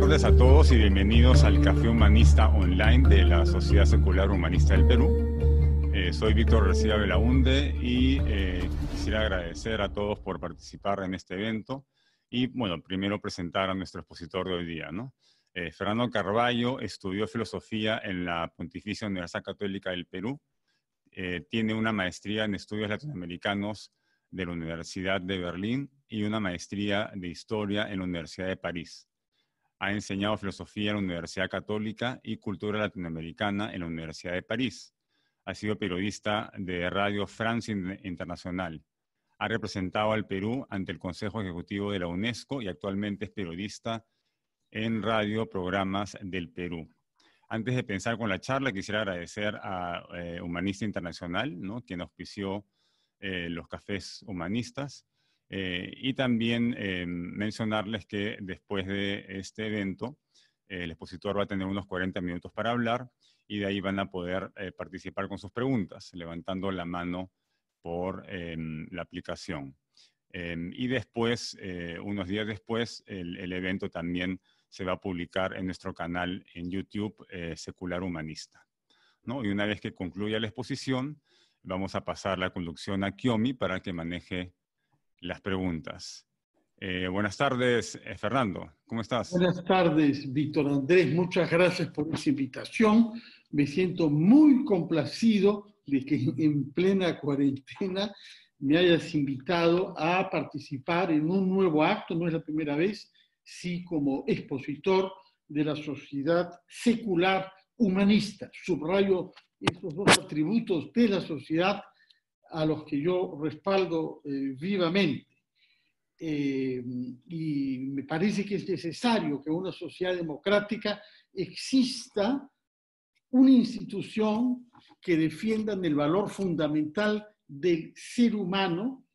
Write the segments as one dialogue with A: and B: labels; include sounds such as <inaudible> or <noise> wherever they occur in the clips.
A: tardes a todos y bienvenidos al Café Humanista Online de la Sociedad Secular Humanista del Perú. Eh, soy Víctor García Belaunde y eh, quisiera agradecer a todos por participar en este evento y, bueno, primero presentar a nuestro expositor de hoy día, ¿no? Eh, Fernando Carballo estudió filosofía en la Pontificia Universidad Católica del Perú. tiene una maestría en estudios latinoamericanos de la Universidad de Berlín y una maestría de historia en la Universidad de París. Ha enseñado filosofía en la Universidad Católica y cultura latinoamericana en la Universidad de París. Ha sido periodista de Radio France Internacional. Ha representado al Perú ante el Consejo Ejecutivo de la UNESCO y actualmente es periodista en radio programas del Perú. Antes de pensar con la charla, quisiera agradecer a eh, Humanista Internacional, ¿no? quien auspició eh, los cafés humanistas. Eh, y también eh, mencionarles que después de este evento, el expositor va a tener unos 40 minutos para hablar y de ahí van a poder participar con sus preguntas, levantando la mano por em, la aplicación. Y después, unos días después, el, el, evento también se va a publicar en nuestro canal en YouTube, Secular Humanista. ¿no? Y una vez que concluya la exposición, Vamos a pasar la conducción a Kiomi para que maneje las preguntas. Eh, buenas tardes, eh, Fernando. ¿Cómo estás?
B: Buenas tardes, Víctor Andrés. Muchas gracias por esa invitación. Me siento muy complacido de que en plena cuarentena me hayas invitado a participar en un nuevo acto, no es la primera vez, sí como expositor de la sociedad secular humanista. Subrayo estos dos atributos de la sociedad a los que yo respaldo eh, vivamente. Eh, y me parece que es necesario que una sociedad democrática exista una institución que defienda el valor fundamental del ser humano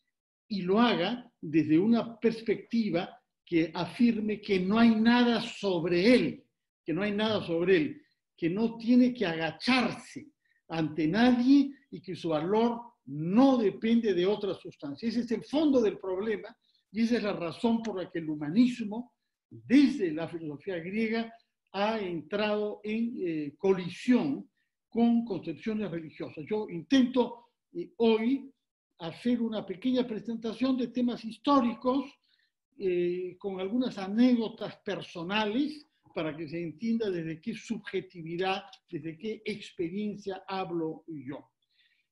B: y lo haga desde una perspectiva que afirme que no hay nada sobre él, que no hay nada sobre él, que no tiene que agacharse ante nadie y que su valor no depende de otra sustancia. Ese es el fondo del problema y esa es la razón por la que el humanismo, desde la filosofía griega, ha entrado en eh, colisión con concepciones religiosas. Yo intento eh, hoy hacer una pequeña presentación de temas históricos eh, con algunas anécdotas personales para que se entienda desde qué subjetividad, desde qué experiencia hablo yo.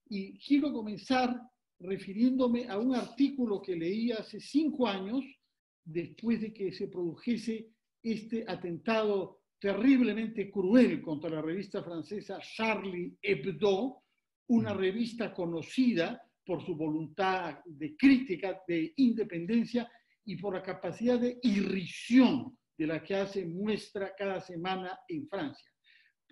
B: Y quiero comenzar refiriéndome a un artículo que leí hace cinco años, después de que se produjese este atentado terriblemente cruel contra la revista francesa Charlie Hebdo, una revista conocida por su voluntad de crítica, de independencia y por la capacidad de irrisión de la que hace muestra cada semana en Francia.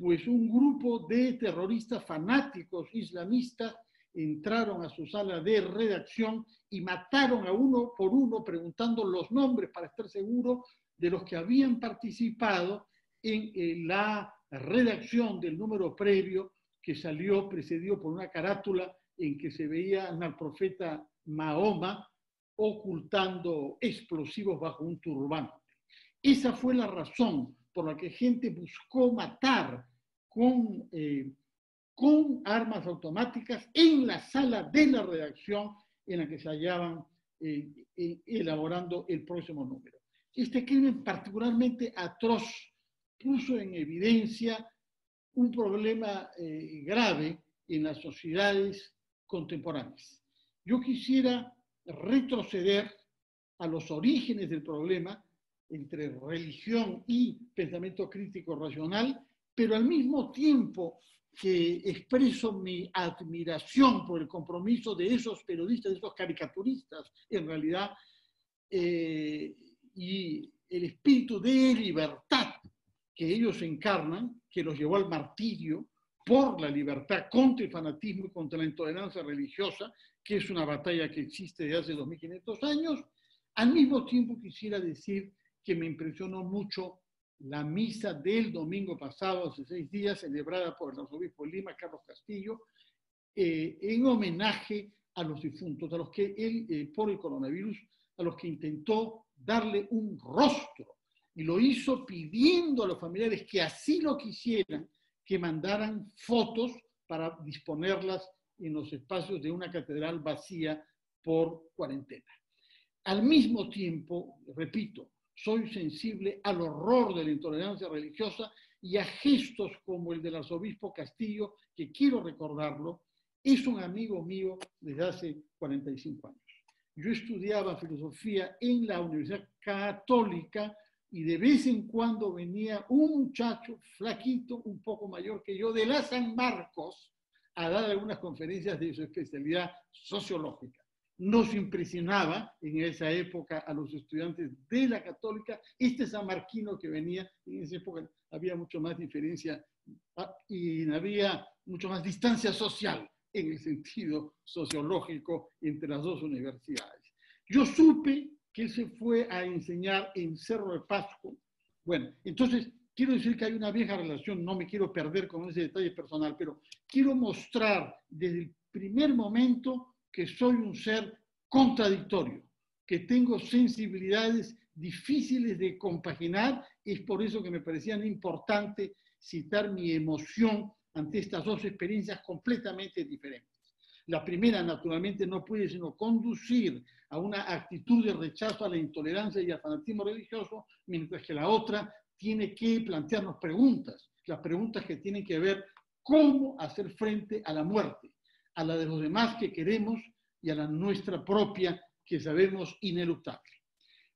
B: Pues un grupo de terroristas fanáticos islamistas entraron a su sala de redacción y mataron a uno por uno preguntando los nombres para estar seguro de los que habían participado en eh, la redacción del número previo que salió precedido por una carátula en que se veía al profeta Mahoma ocultando explosivos bajo un turbante. Esa fue la razón por la que gente buscó matar con, eh, con armas automáticas en la sala de la redacción en la que se hallaban eh, eh, elaborando el próximo número. Este crimen particularmente atroz puso en evidencia un problema grave en las sociedades contemporáneas. Yo quisiera retroceder a los orígenes del problema entre religión y pensamiento crítico racional, pero al mismo tiempo que expreso mi admiración por el compromiso de esos periodistas, de esos caricaturistas, en realidad, eh, y el espíritu de libertad que ellos encarnan, que los llevó al martirio por la libertad contra el fanatismo y contra la intolerancia religiosa, que es una batalla que existe desde hace 2500 años, al mismo tiempo quisiera decir que me impresionó mucho la misa del domingo pasado, hace seis días, celebrada por el arzobispo Lima, Carlos Castillo, eh, en homenaje a los difuntos, a los que él, eh, por el coronavirus, a los que intentó darle un rostro y lo hizo pidiendo a los familiares que así lo quisieran, que mandaran fotos para disponerlas en los espacios de una catedral vacía por cuarentena. Al mismo tiempo, repito, soy sensible al horror de la intolerancia religiosa y a gestos como el del arzobispo Castillo, que quiero recordarlo, es un amigo mío desde hace 45 años. Yo estudiaba filosofía en la Universidad Católica y de vez en cuando venía un muchacho flaquito, un poco mayor que yo, de la San Marcos, a dar algunas conferencias de su especialidad sociológica. Nos impresionaba en esa época a los estudiantes de la católica este sanmarquino que venía, en esa época había mucho más diferencia ah, y había mucho más distancia social en el sentido sociológico entre las dos universidades. Yo supe que se fue a enseñar en Cerro de Pasco. Bueno, entonces quiero decir que hay una vieja relación, no me quiero perder con ese detalle personal, pero quiero mostrar desde el primer momento que soy un ser contradictorio, que tengo sensibilidades difíciles de compaginar, es por eso que me parecían importante citar mi emoción ante estas dos experiencias completamente diferentes. La primera, naturalmente, no puede sino conducir a una actitud de rechazo a la intolerancia y al fanatismo religioso, mientras que la otra tiene que plantearnos preguntas, las preguntas que tienen que ver cómo hacer frente a la muerte, a la de los demás que queremos y a la nuestra propia que sabemos ineluctable.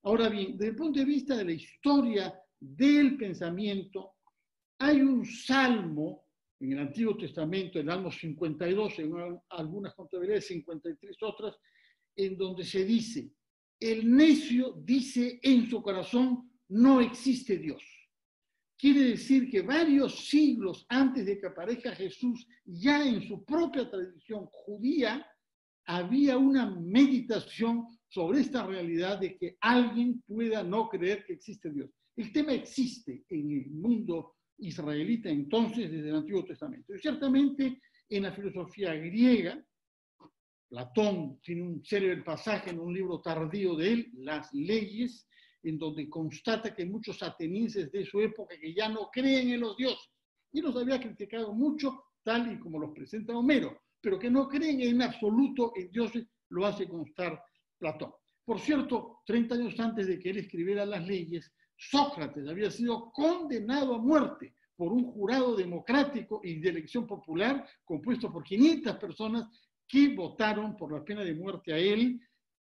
B: Ahora bien, desde el punto de vista de la historia del pensamiento, hay un salmo en el Antiguo Testamento, el Salmo 52, en algunas contabilidades 53 otras, en donde se dice, el necio dice en su corazón, no existe Dios. Quiere decir que varios siglos antes de que aparezca Jesús, ya en su propia tradición judía, había una meditación sobre esta realidad de que alguien pueda no creer que existe Dios. El tema existe en el mundo israelita entonces desde el Antiguo Testamento. Y ciertamente en la filosofía griega, Platón tiene un célebre pasaje en un libro tardío de él, Las leyes, en donde constata que muchos atenienses de su época que ya no creen en los dioses. Y los había criticado mucho, tal y como los presenta Homero, pero que no creen en absoluto en dioses, lo hace constar Platón. Por cierto, 30 años antes de que él escribiera las leyes, Sócrates había sido condenado a muerte por un jurado democrático y de elección popular compuesto por 500 personas que votaron por la pena de muerte a él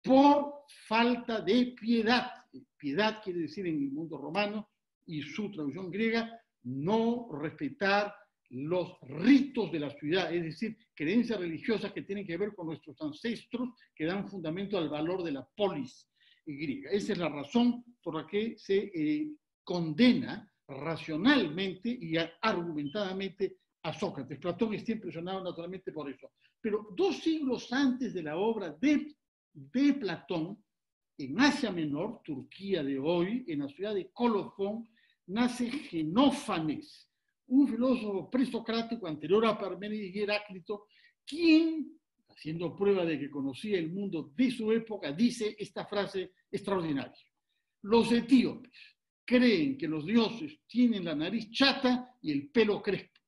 B: por falta de piedad. Piedad quiere decir en el mundo romano y su traducción griega, no respetar los ritos de la ciudad, es decir, creencias religiosas que tienen que ver con nuestros ancestros, que dan fundamento al valor de la polis, griega. Esa es la razón por la que se eh, condena racionalmente y argumentadamente a Sócrates. Platón está impresionado naturalmente por eso. Pero dos siglos antes de la obra de, de Platón, en Asia Menor, Turquía de hoy, en la ciudad de Colofón, nace Genófanes, un filósofo presocrático anterior a Parménides y Heráclito, quien haciendo prueba de que conocía el mundo de su época, dice esta frase extraordinaria. Los etíopes creen que los dioses tienen la nariz chata y el pelo crespo.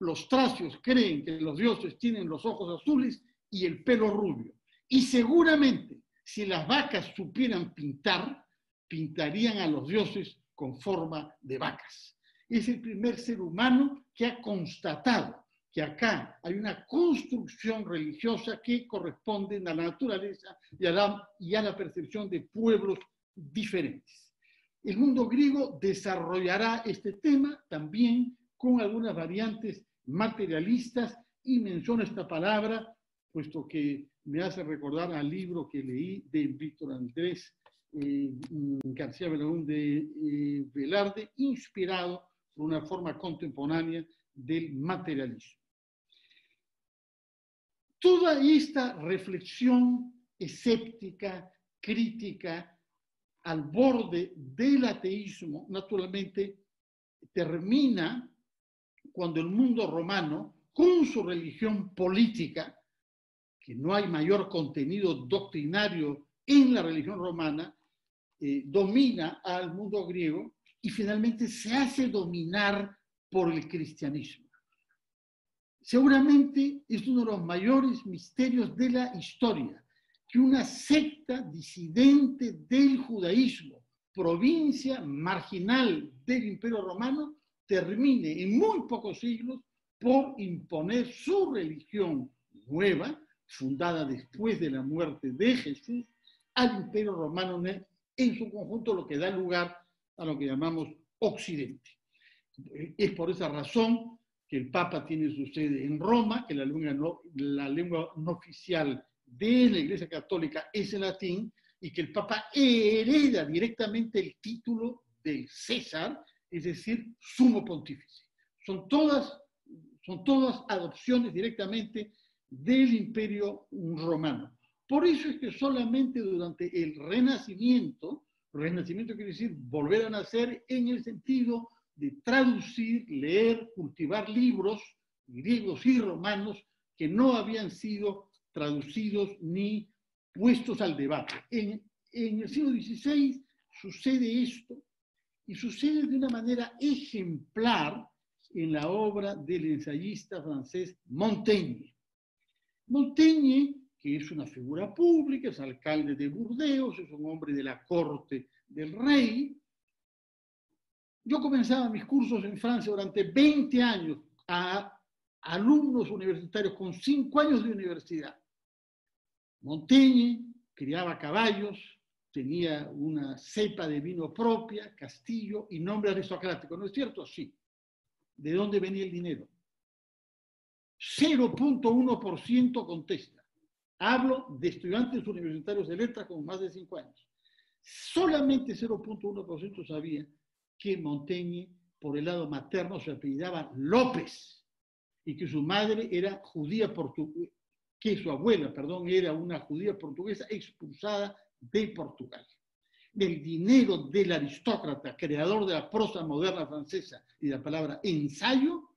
B: Los tracios creen que los dioses tienen los ojos azules y el pelo rubio. Y seguramente, si las vacas supieran pintar, pintarían a los dioses con forma de vacas. Es el primer ser humano que ha constatado que acá hay una construcción religiosa que corresponde a la naturaleza y a la, percepción de pueblos diferentes. El mundo griego desarrollará este tema también con algunas variantes materialistas y menciona esta palabra, puesto que me hace recordar al libro que leí de Víctor Andrés eh, García de eh, Velarde, inspirado por una forma contemporánea del materialismo. Toda esta reflexión escéptica, crítica, al borde del ateísmo, naturalmente, termina cuando el mundo romano, con su religión política, no hay mayor contenido doctrinario en la religión romana, eh, domina al mundo griego y finalmente se hace dominar por el cristianismo. Seguramente es uno de los mayores misterios de la historia, que una secta disidente del judaísmo, provincia marginal del Imperio Romano, termine en muy pocos siglos por imponer su religión nueva, fundada después de la muerte de Jesús, al Imperio Romano en su conjunto, lo que da lugar a lo que llamamos Occidente. Es por esa razón que el Papa tiene su sede en Roma, que la lengua no, la lengua no oficial de la Iglesia Católica es el latín, y que el Papa hereda directamente el título del César, es decir, sumo pontífice. Son todas, son todas adopciones directamente del imperio romano. Por eso es que solamente durante el Renacimiento, Renacimiento quiere decir volver a nacer en el sentido de traducir, leer, cultivar libros griegos y romanos que no habían sido traducidos ni puestos al debate. En, el siglo XVI sucede esto y sucede de una manera ejemplar en la obra del ensayista francés Montaigne. Montaigne, que es una figura pública, es alcalde de Burdeos, es un hombre de la corte del rey. Yo comenzaba mis cursos en Francia durante 20 años a alumnos universitarios con 5 años de universidad. Montaigne criaba caballos, tenía una cepa de vino propia, castillo y nombre aristocrático. ¿No es cierto? Sí. ¿De dónde venía el dinero? 0.1% contesta. Hablo de estudiantes universitarios de letras con más de 5 años. Solamente 0.1% sabía que Montaigne, por el lado materno, se apellidaba López y que su madre era judía portuguesa, que su abuela, perdón, era una judía portuguesa expulsada de Portugal. Del dinero del aristócrata, creador de la prosa moderna francesa y la palabra ensayo,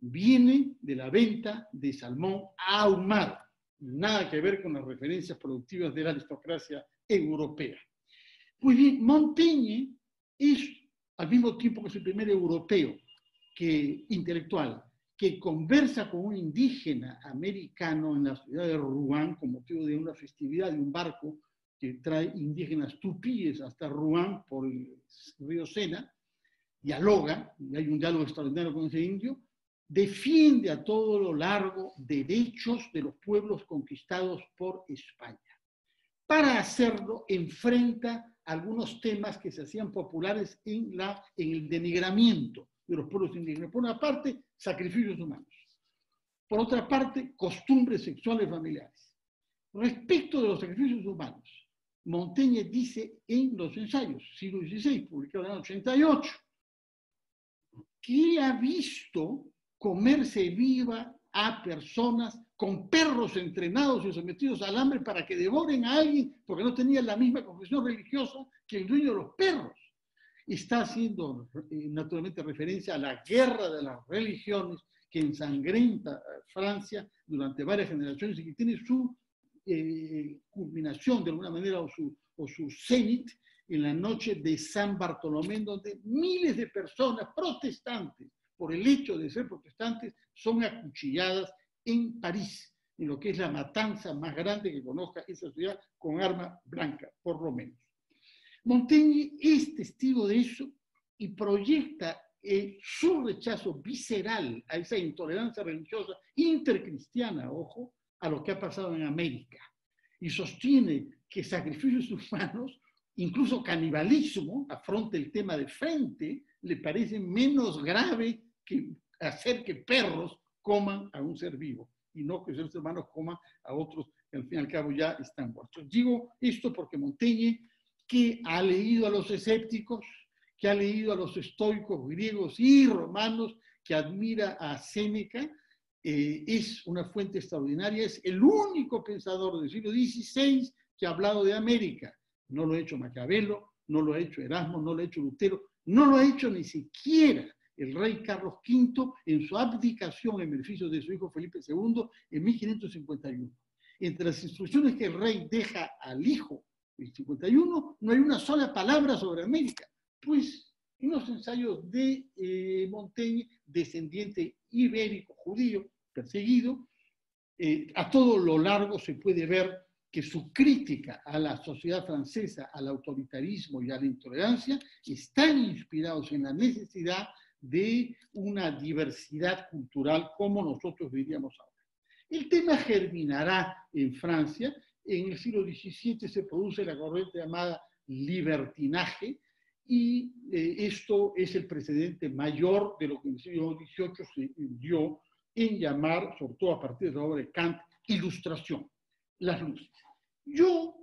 B: viene de la venta de salmón ahumado. Nada que ver con las referencias productivas de la aristocracia europea. Pues bien, Montaigne es, al mismo tiempo que el primer europeo que, intelectual que conversa con un indígena americano en la ciudad de Rouen con motivo de una festividad de un barco que trae indígenas tupíes hasta Rouen por el río Sena, dialoga, y hay un diálogo extraordinario con ese indio, defiende a todo lo largo derechos de los pueblos conquistados por España. Para hacerlo, enfrenta algunos temas que se hacían populares en, la, en el denigramiento de los pueblos indígenas. Por una parte, sacrificios humanos. Por otra parte, costumbres sexuales familiares. Respecto de los sacrificios humanos, Montaigne dice en los ensayos, siglo XVI, publicado en el 88, que ha visto comerse viva a personas con perros entrenados y sometidos al hambre para que devoren a alguien porque no tenían la misma confesión religiosa que el dueño de los perros. Está haciendo eh, naturalmente referencia a la guerra de las religiones que ensangrenta Francia durante varias generaciones y que tiene su eh, culminación de alguna manera o su, o su cenit en la noche de San Bartolomé, donde miles de personas protestantes por el hecho de ser protestantes, son acuchilladas en París, en lo que es la matanza más grande que conozca esa ciudad con arma blanca, por lo menos. Montaigne es testigo de eso y proyecta eh, su rechazo visceral a esa intolerancia religiosa intercristiana, ojo, a lo que ha pasado en América. Y sostiene que sacrificios humanos, incluso canibalismo, afronta el tema de frente, le parece menos grave que hacer que perros coman a un ser vivo y no que seres humanos coman a otros que al fin y al cabo ya están muertos. Digo esto porque Montaigne, que ha leído a los escépticos, que ha leído a los estoicos griegos y romanos, que admira a Séneca, eh, es una fuente extraordinaria, es el único pensador del siglo XVI que ha hablado de América. No lo ha hecho Maquiavelo, no lo ha hecho Erasmo, no lo ha hecho Lutero, no lo ha hecho ni siquiera el rey Carlos V en su abdicación en beneficio de su hijo Felipe II en 1551. Entre las instrucciones que el rey deja al hijo en 51, no hay una sola palabra sobre América, pues unos ensayos de eh, Montaigne, descendiente ibérico, judío, perseguido, eh, a todo lo largo se puede ver que su crítica a la sociedad francesa, al autoritarismo y a la intolerancia están inspirados en la necesidad de una diversidad cultural como nosotros diríamos ahora. El tema germinará en Francia. En el siglo XVII se produce la corriente llamada libertinaje y eh, esto es el precedente mayor de lo que en el siglo XVIII se dio en llamar, sobre todo a partir de la obra de Kant, ilustración, las luces. Yo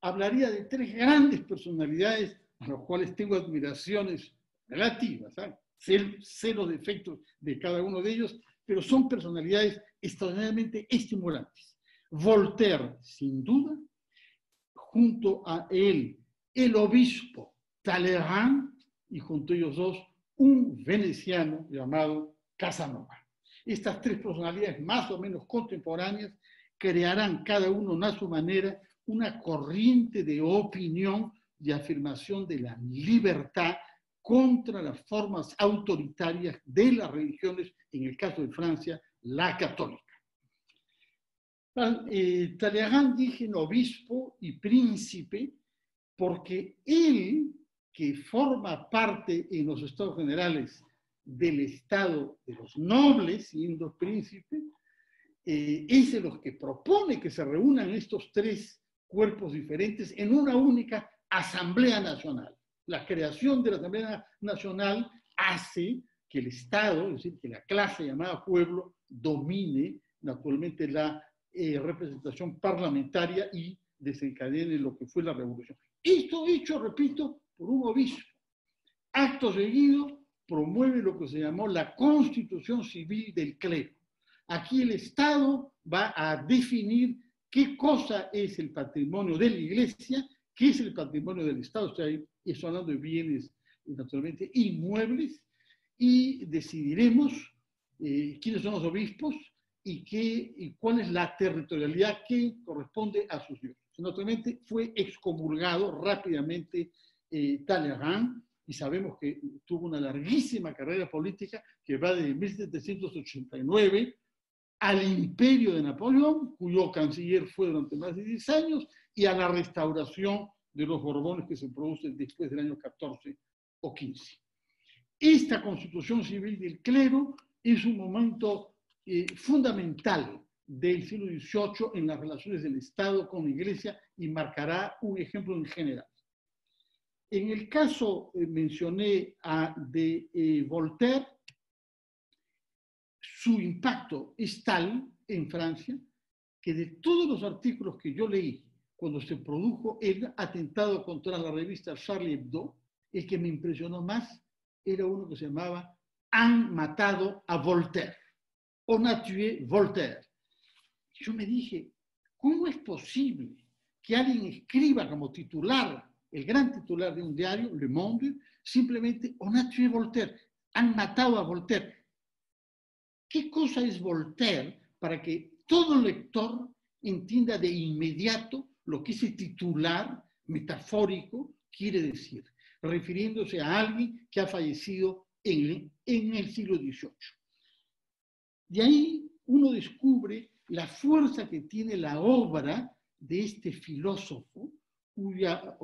B: hablaría de tres grandes personalidades a las cuales tengo admiraciones relativas, sé, los defectos de cada uno de ellos, pero son personalidades extraordinariamente estimulantes. Voltaire, sin duda, junto a él, el obispo Talleyrand y junto a ellos dos, un veneciano llamado Casanova. Estas tres personalidades más o menos contemporáneas crearán cada uno a su manera una corriente de opinión y afirmación de la libertad contra las formas autoritarias de las religiones, en el caso de Francia, la católica. Eh, Talleyrand dije obispo y príncipe porque él, que forma parte en los estados generales del estado de los nobles, siendo príncipe, eh, es de los que propone que se reúnan estos tres cuerpos diferentes en una única Asamblea Nacional. La creación de la Asamblea Nacional hace que el Estado, es decir, que la clase llamada pueblo, domine naturalmente la eh, representación parlamentaria y desencadene lo que fue la revolución. Esto hecho, repito, por un obispo. Acto seguido, promueve lo que se llamó la constitución civil del clero. Aquí el Estado va a definir qué cosa es el patrimonio de la Iglesia, qué es el patrimonio del Estado, o sea, estoy hablando de bienes naturalmente inmuebles, y decidiremos eh, quiénes son los obispos y, qué, y cuál es la territorialidad que corresponde a sus dioses. Naturalmente fue excomulgado rápidamente eh, Talleyrand, y sabemos que tuvo una larguísima carrera política que va desde 1789 al imperio de Napoleón, cuyo canciller fue durante más de 10 años, y a la restauración de los Borbones que se produce después del año 14 o 15. Esta constitución civil del clero es un momento eh, fundamental del siglo XVIII en las relaciones del Estado con la Iglesia y marcará un ejemplo en general. En el caso, eh, mencioné de eh, Voltaire, su impacto es tal en Francia que de todos los artículos que yo leí cuando se produjo el atentado contra la revista Charlie Hebdo, el que me impresionó más era uno que se llamaba Han matado a Voltaire, on a tué Voltaire. Yo me dije, ¿cómo es posible que alguien escriba como titular, el gran titular de un diario, Le Monde, simplemente on a tué Voltaire, han matado a Voltaire? ¿Qué cosa es Voltaire para que todo lector entienda de inmediato lo que ese titular metafórico quiere decir, refiriéndose a alguien que ha fallecido en, el siglo XVIII? De ahí uno descubre la fuerza que tiene la obra de este filósofo, cuya,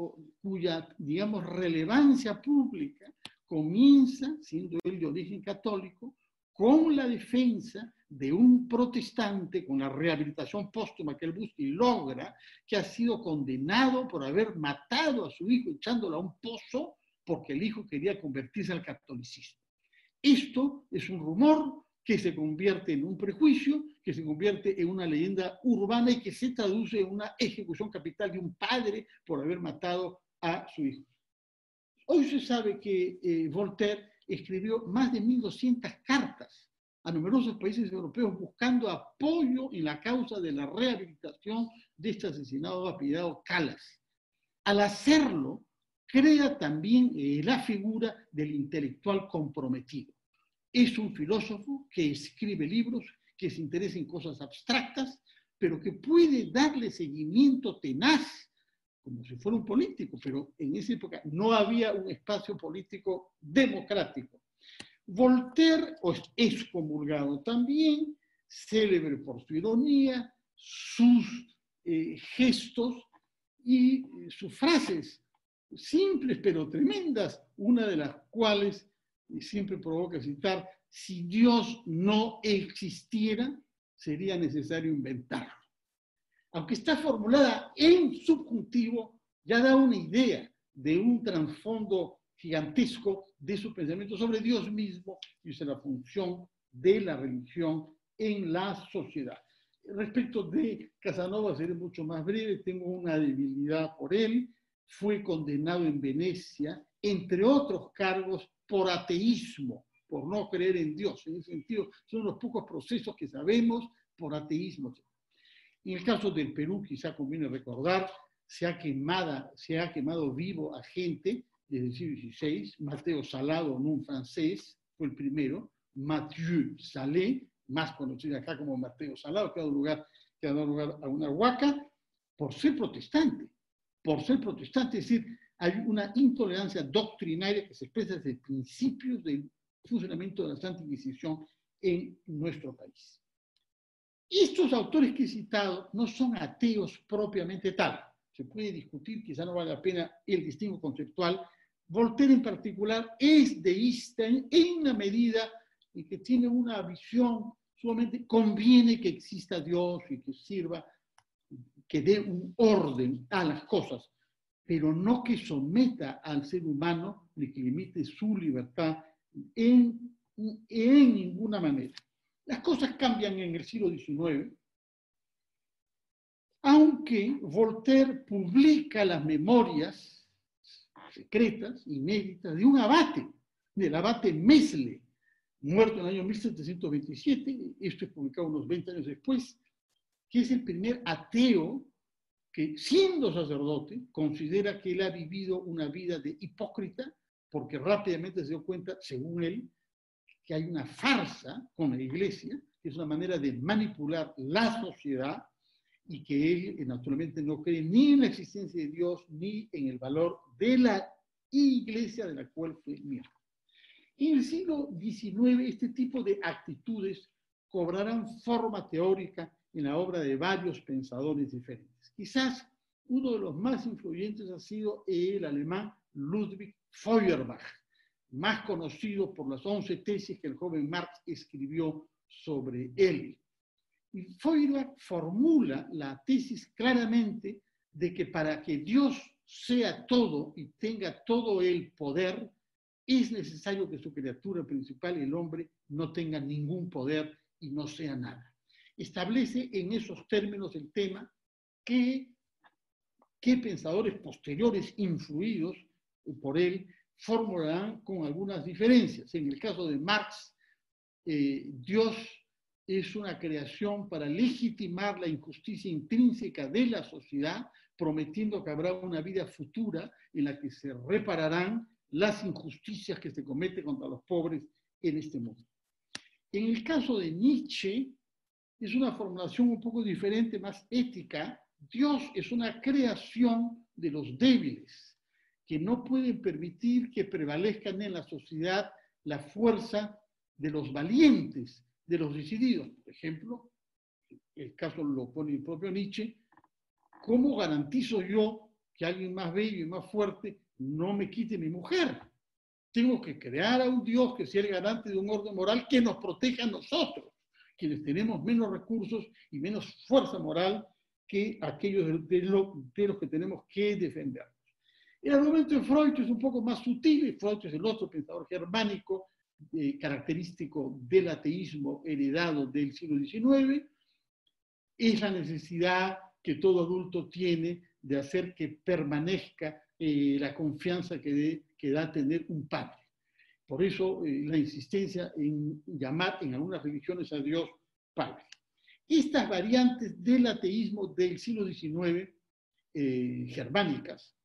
B: cuya digamos, relevancia pública comienza, siendo él de origen católico, con la defensa de un protestante, con la rehabilitación póstuma que él busca y logra, que ha sido condenado por haber matado a su hijo echándolo a un pozo porque el hijo quería convertirse al catolicismo. Esto es un rumor que se convierte en un prejuicio, que se convierte en una leyenda urbana y que se traduce en una ejecución capital de un padre por haber matado a su hijo. Hoy se sabe que eh, Voltaire escribió más de 1.200 cartas a numerosos países europeos buscando apoyo en la causa de la rehabilitación de este asesinado apellidado Calas. Al hacerlo, crea también eh, la figura del intelectual comprometido. Es un filósofo que escribe libros, que se interesa en cosas abstractas, pero que puede darle seguimiento tenaz como si fuera un político, pero en esa época no había un espacio político democrático. Voltaire es excomulgado también, célebre por su ironía, sus eh, gestos y eh, sus frases simples pero tremendas, una de las cuales siempre provoca citar, si Dios no existiera, sería necesario inventarlo. Aunque está formulada en subjuntivo, ya da una idea de un trasfondo gigantesco de su pensamiento sobre Dios mismo y sobre la función de la religión en la sociedad. Respecto de Casanova seré mucho más breve, tengo una debilidad por él, fue condenado en Venecia, entre otros cargos, por ateísmo, por no creer en Dios. En ese sentido, son los pocos procesos que sabemos por ateísmo. En el caso del Perú, quizá conviene recordar, se ha, quemado, se ha quemado vivo a gente desde el siglo XVI, Mateo Salado, un francés, fue el primero, Mathieu Salé, más conocido acá como Mateo Salado, que ha dado lugar, que ha dado lugar a una huaca, por ser protestante, por ser protestante, es decir, hay una intolerancia doctrinaria que se expresa desde principios del funcionamiento de la Santa Inquisición en nuestro país. Estos autores que he citado no son ateos propiamente tal. Se puede discutir, quizá no vale la pena el distingo conceptual. Voltaire en particular es deísta en una medida y que tiene una visión solamente conviene que exista Dios y que sirva, que dé un orden a las cosas, pero no que someta al ser humano ni que limite su libertad en, en ninguna manera. Las cosas cambian en el siglo XIX, aunque Voltaire publica las memorias secretas, inéditas, de un abate, del abate Mesle, muerto en el año 1727, esto es publicado unos 20 años después, que es el primer ateo que, siendo sacerdote, considera que él ha vivido una vida de hipócrita, porque rápidamente se dio cuenta, según él, que hay una farsa con la iglesia, que es una manera de manipular la sociedad y que él naturalmente no cree ni en la existencia de Dios ni en el valor de la iglesia de la cual fue miembro. En el siglo XIX, este tipo de actitudes cobrarán forma teórica en la obra de varios pensadores diferentes. Quizás uno de los más influyentes ha sido el alemán Ludwig Feuerbach, más conocido por las once tesis que el joven Marx escribió sobre él. Feuerbach formula la tesis claramente de que para que Dios sea todo y tenga todo el poder, es necesario que su criatura principal, el hombre, no tenga ningún poder y no sea nada. Establece en esos términos el tema que, que pensadores posteriores influidos por él formularán con algunas diferencias. En el caso de Marx, eh, Dios es una creación para legitimar la injusticia intrínseca de la sociedad, prometiendo que habrá una vida futura en la que se repararán las injusticias que se cometen contra los pobres en este mundo. En el caso de Nietzsche, es una formulación un poco diferente, más ética. Dios es una creación de los débiles, que no pueden permitir que prevalezcan en la sociedad la fuerza de los valientes, de los decididos. Por ejemplo, el caso lo pone el propio Nietzsche, ¿cómo garantizo yo que alguien más bello y más fuerte no me quite mi mujer. Tengo que crear a un Dios que sea el garante de un orden moral que nos proteja a nosotros, quienes tenemos menos recursos y menos fuerza moral que aquellos de, los que tenemos que defendernos. El argumento de Freud es un poco más sutil, Freud es el otro pensador germánico eh, característico del ateísmo heredado del siglo XIX, es la necesidad que todo adulto tiene de hacer que permanezca eh, la confianza que, da a tener un padre. Por eso eh, la insistencia en llamar en algunas religiones a Dios Padre. Estas variantes del ateísmo del siglo XIX, eh, germánicas,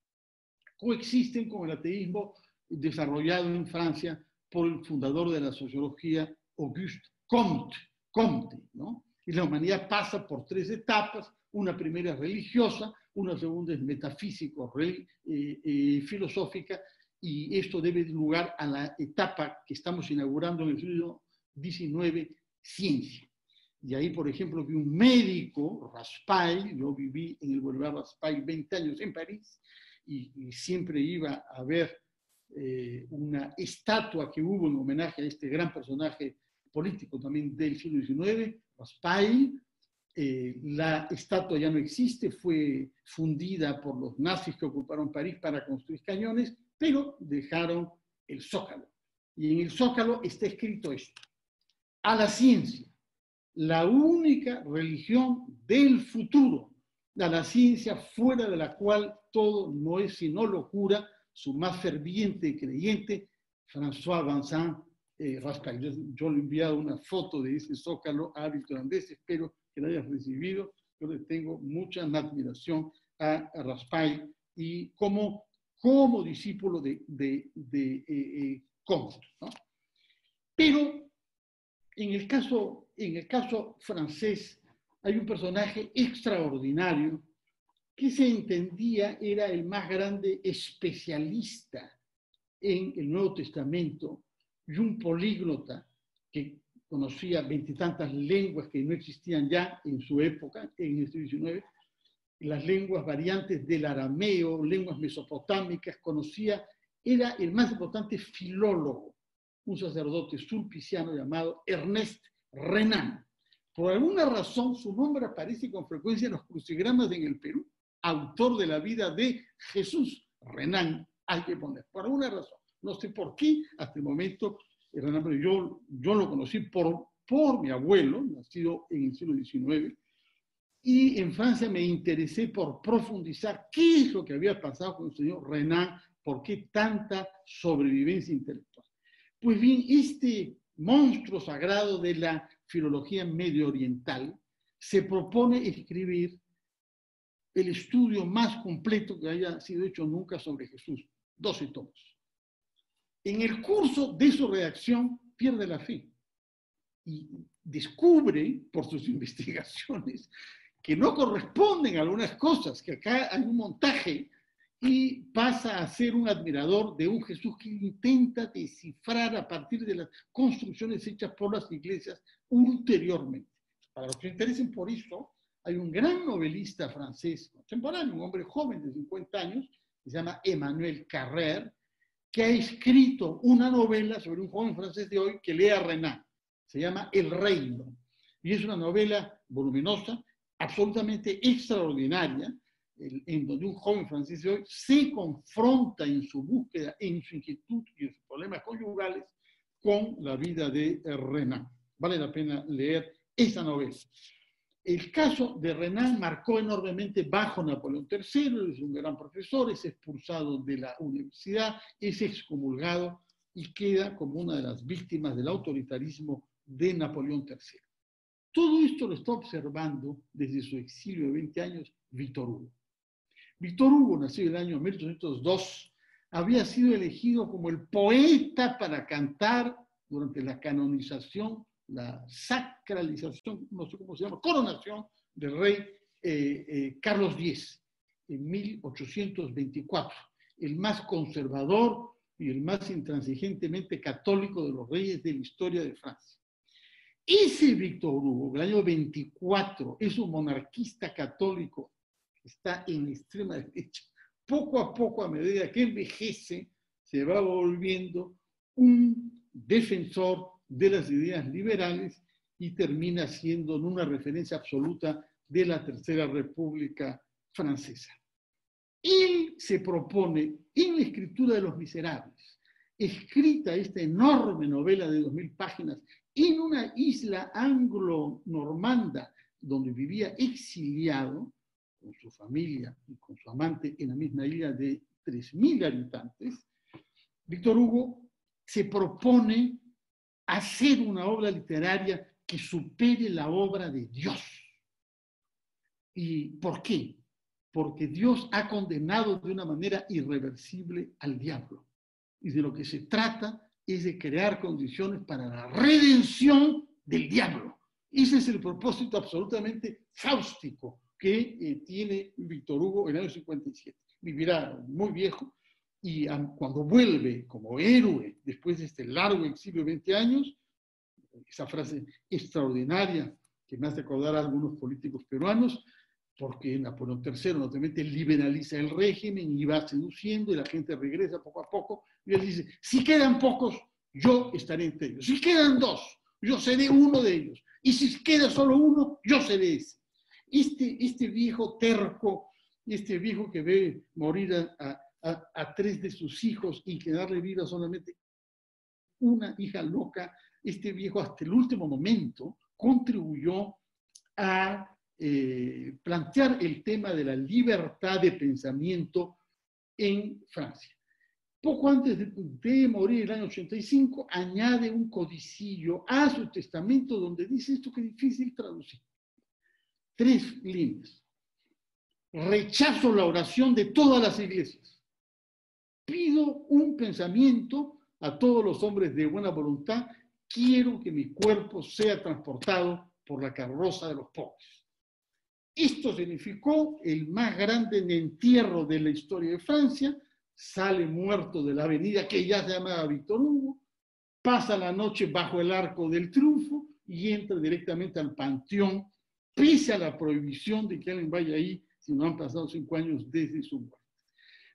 B: coexisten con el ateísmo desarrollado en Francia por el fundador de la sociología, Auguste Comte. Comte ¿no? Y la humanidad pasa por tres etapas, Una primera es religiosa, una segunda es metafísico, eh, eh, filosófica, y esto debe lugar a la etapa que estamos inaugurando en el siglo XIX, ciencia. Y ahí, por ejemplo, vi un médico, Raspail, yo viví en el Boulevard Raspail 20 años en París, y, siempre iba a ver eh, una estatua que hubo en homenaje a este gran personaje político también del siglo XIX, Raspail. Eh, la estatua ya no existe, fue fundida por los nazis que ocuparon París para construir cañones, pero dejaron el zócalo. Y en el zócalo está escrito esto, a la ciencia, la única religión del futuro, a la ciencia fuera de la cual todo no es sino locura, su más ferviente creyente, François Vincent eh, Raspail. Yo, le he enviado una foto de ese zócalo a Víctor Andrés, espero que la hayas recibido. Yo le tengo mucha admiración a, Raspail y como, como discípulo de, de, de eh, eh, Pero en el, caso, en el caso francés hay un personaje extraordinario que se entendía era el más grande especialista en el Nuevo Testamento y un políglota que conocía veintitantas lenguas que no existían ya en su época, en el siglo XIX, las lenguas variantes del arameo, lenguas mesopotámicas, conocía, era el más importante filólogo, un sacerdote sulpiciano llamado Ernest Renan. Por alguna razón su nombre aparece con frecuencia en los crucigramas en el Perú, autor de la vida de Jesús, Renan, hay que poner, por alguna razón. No sé por qué, hasta el momento, Renan, pero yo, yo lo conocí por, por mi abuelo, nacido en el siglo XIX, y en Francia me interesé por profundizar qué es lo que había pasado con el señor Renan, por qué tanta sobrevivencia intelectual. Pues bien, este monstruo sagrado de la filología medio oriental se propone escribir el estudio más completo que haya sido hecho nunca sobre Jesús, 12 tomos. En el curso de su redacción pierde la fe y descubre por sus <laughs> investigaciones que no corresponden a algunas cosas, que acá hay un montaje y pasa a ser un admirador de un Jesús que intenta descifrar a partir de las construcciones hechas por las iglesias ulteriormente. Para los que se interesen por eso, hay un gran novelista francés contemporáneo, un hombre joven de 50 años, que se llama Emmanuel Carrère, que ha escrito una novela sobre un joven francés de hoy que lee a Renan. Se llama El Reino. Y es una novela voluminosa, absolutamente extraordinaria, en donde un joven francés de hoy se confronta en su búsqueda, en su inquietud y en sus problemas conyugales con la vida de Renan. Vale la pena leer esa novela. El caso de Renan marcó enormemente bajo Napoleón III, es un gran profesor, es expulsado de la universidad, es excomulgado y queda como una de las víctimas del autoritarismo de Napoleón III. Todo esto lo está observando desde su exilio de 20 años Víctor Hugo. Víctor Hugo, nacido en el año 1802, había sido elegido como el poeta para cantar durante la canonización la sacralización, no sé cómo se llama, coronación del rey eh, eh, Carlos X en 1824, el más conservador y el más intransigentemente católico de los reyes de la historia de Francia. Ese Víctor Hugo, el año 24, es un monarquista católico que está en extrema derecha. Poco a poco, a medida que envejece, se va volviendo un defensor de las ideas liberales y termina siendo una referencia absoluta de la Tercera República Francesa. Él se propone en la escritura de Los Miserables, escrita esta enorme novela de 2.000 páginas en una isla anglo-normanda donde vivía exiliado con su familia y con su amante en la misma isla de 3.000 habitantes, Víctor Hugo se propone hacer una obra literaria que supere la obra de Dios. ¿Y por qué? Porque Dios ha condenado de una manera irreversible al diablo. Y de lo que se trata es de crear condiciones para la redención del diablo. Ese es el propósito absolutamente fáustico que eh, tiene Víctor Hugo en el año 57. Vivirá muy viejo y cuando vuelve como héroe después de este largo exilio de 20 años, esa frase extraordinaria que me hace acordar a algunos políticos peruanos, porque Napoleón III naturalmente liberaliza el régimen y va seduciendo y la gente regresa poco a poco, y él dice, si quedan pocos, yo estaré entre ellos. Si quedan dos, yo seré uno de ellos. Y si queda solo uno, yo seré ese. Este, este viejo terco, este viejo que ve morir a, a, tres de sus hijos y que darle vida solamente una hija loca, este viejo hasta el último momento contribuyó a eh, plantear el tema de la libertad de pensamiento en Francia. Poco antes de, morir, en el año 85, añade un codicillo a su testamento donde dice esto que es difícil traducir. Tres líneas. Rechazo la oración de todas las iglesias. Pido un pensamiento a todos los hombres de buena voluntad. Quiero que mi cuerpo sea transportado por la carroza de los pobres. Esto significó el más grande entierro de la historia de Francia. Sale muerto de la avenida que ya se llamaba Víctor Hugo, pasa la noche bajo el arco del triunfo y entra directamente al panteón, pese a la prohibición de que alguien vaya ahí si no han pasado cinco años desde su muerte.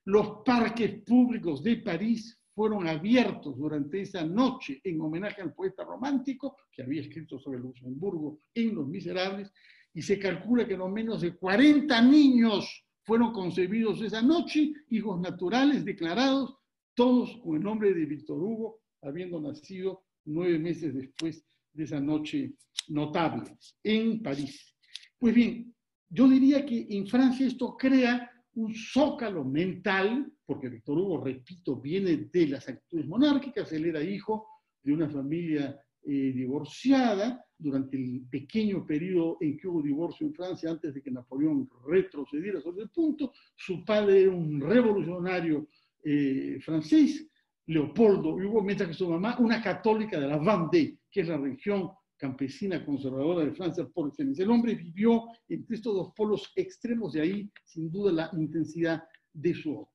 B: Los parques públicos de París fueron abiertos durante esa noche en homenaje al poeta romántico que había escrito sobre Luxemburgo en Los Miserables y se calcula que no menos de 40 niños fueron concebidos esa noche, hijos naturales declarados, todos con el nombre de Víctor Hugo, habiendo nacido nueve meses después de esa noche notable en París. Pues bien, yo diría que en Francia esto crea un zócalo mental, porque Víctor Hugo, repito, viene de las actitudes monárquicas, él era hijo de una familia eh, divorciada durante el pequeño periodo en que hubo divorcio en Francia antes de que Napoleón retrocediera sobre el punto. Su padre era un revolucionario eh, francés, Leopoldo, y hubo, mientras que su mamá, una católica de la Vendée, que es la región campesina conservadora de Francia por excelencia. El hombre vivió entre estos dos polos extremos, de ahí, sin duda, la intensidad de su obra.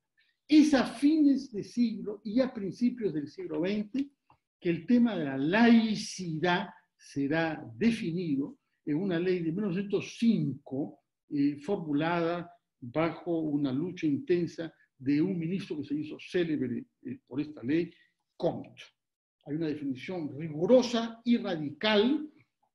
B: Es a fines de siglo y a principios del siglo XX que el tema de la laicidad será definido en una ley de 1905 eh, formulada bajo una lucha intensa de un ministro que se hizo célebre eh, por esta ley, Comte. Hay una definición rigurosa y radical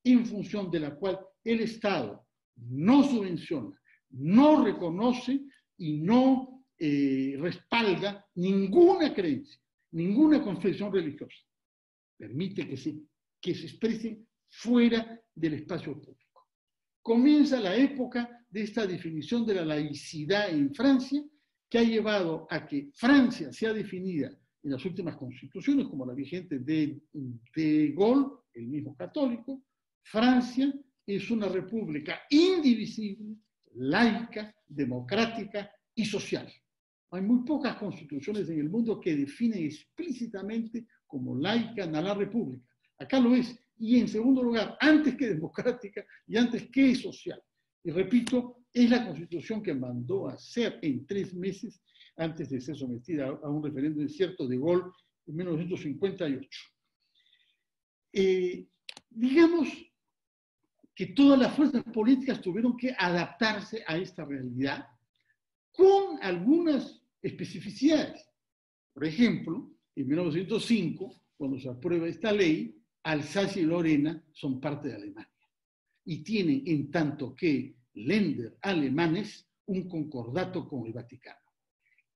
B: en función de la cual el Estado no subvenciona, no reconoce y no eh, respalda ninguna creencia, ninguna confesión religiosa permite que se, que se exprese fuera del espacio público. Comienza la época de esta definición de la laicidad en Francia, que ha llevado a que Francia sea definida en las últimas constituciones como la vigente de, de Gaulle, el mismo católico, Francia es una república indivisible, laica, democrática y social. Hay muy pocas constituciones en el mundo que definen explícitamente como laica a la república. Acá lo es. Y en segundo lugar, antes que democrática y antes que social. Y repito, es la constitución que mandó a hacer en tres meses antes de ser sometida a un referéndum cierto de Gaulle en 1958. Eh, digamos que todas las fuerzas políticas tuvieron que adaptarse a esta realidad con algunas especificidades. Por ejemplo, en 1905, cuando se aprueba esta ley, Alsacia y Lorena son parte de Alemania y tienen en tanto que lender alemanes un concordato con el Vaticano.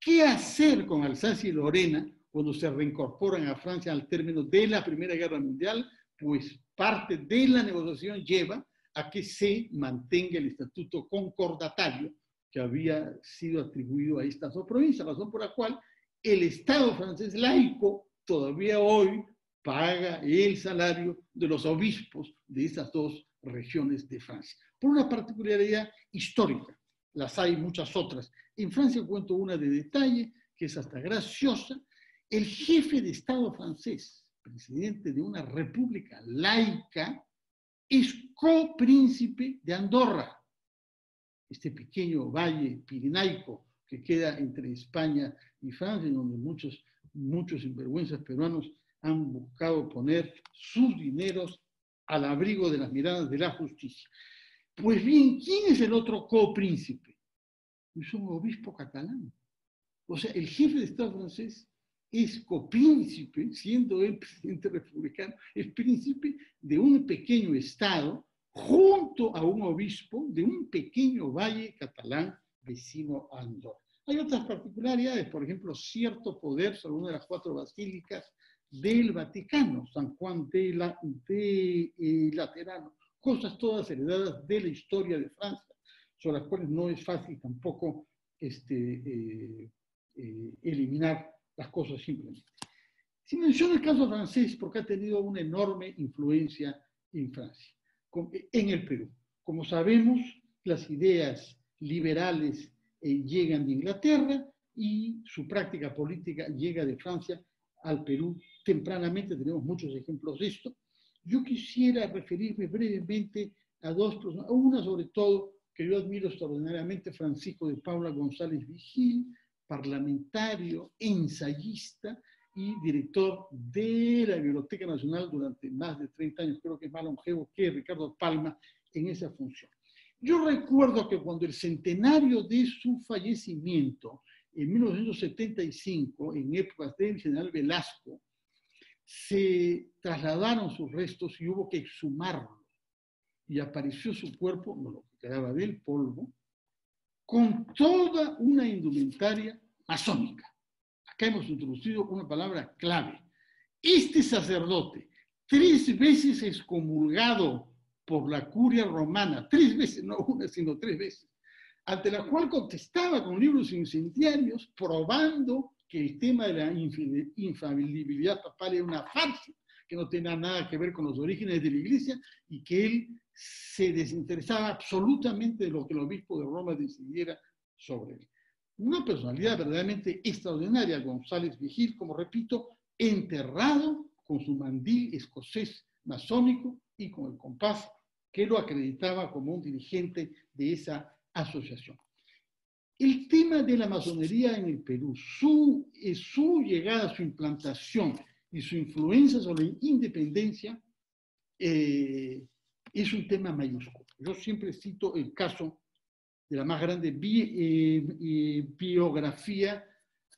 B: ¿Qué hacer con Alsacia y Lorena cuando se reincorporan a Francia al término de la Primera Guerra Mundial? Pues parte de la negociación lleva a que se mantenga el estatuto concordatario que había sido atribuido a estas dos provincias, razón por la cual el Estado francés laico todavía hoy paga el salario de los obispos de estas dos regiones de Francia. Por una particularidad histórica, las hay muchas otras. En Francia cuento una de detalle que es hasta graciosa. El jefe de Estado francés, presidente de una república laica, es copríncipe de Andorra. este pequeño valle pirenaico que queda entre España y Francia, donde muchos, muchos sinvergüenzas peruanos han buscado poner sus dineros al abrigo de las miradas de la justicia. Pues bien, ¿quién es el otro copríncipe? Es un obispo catalán. O sea, el jefe de Estado francés es copríncipe, siendo el presidente republicano, es príncipe de un pequeño Estado junto a un obispo de un pequeño valle catalán vecino a Andorra. Hay otras particularidades, por ejemplo, cierto poder sobre una de las cuatro basílicas del Vaticano, San Juan de, la, de eh, Laterano, cosas todas heredadas de la historia de Francia, sobre las cuales no es fácil tampoco este, eh, eh, eliminar las cosas simplemente. Si menciono el caso francés porque ha tenido una enorme influencia en Francia, en el Perú. Como sabemos, las ideas liberales eh, llegan de Inglaterra y su práctica política llega de Francia al Perú tempranamente. Tenemos muchos ejemplos de esto. Yo quisiera referirme brevemente a dos personas, una sobre todo que yo admiro extraordinariamente, Francisco de Paula González Vigil, parlamentario, ensayista y director de la Biblioteca Nacional durante más de 30 años, creo que es más longevo que Ricardo Palma en esa función. Yo recuerdo que cuando el centenario de su fallecimiento, en 1975, en épocas del general Velasco, se trasladaron sus restos y hubo que exhumarlo. Y apareció su cuerpo, no lo que quedaba del polvo, con toda una indumentaria masónica. Acá hemos introducido una palabra clave. Este sacerdote, tres veces excomulgado por la curia romana, tres veces, no una, sino tres veces, ante la cual contestaba con libros incendiarios, probando que el tema de la infalibilidad papal era una farsa, que no tenía nada que ver con los orígenes de la iglesia y que él se desinteresaba absolutamente de lo que el obispo de Roma decidiera sobre él. Una personalidad verdaderamente extraordinaria, González Vigil, como repito, enterrado con su mandil escocés masónico y con el compás que lo acreditaba como un dirigente de esa asociación. El tema de la masonería en el Perú, su, eh, su llegada, su implantación y su influencia sobre la independencia eh, es un tema mayúsculo. Yo siempre cito el caso de la más grande eh, biografía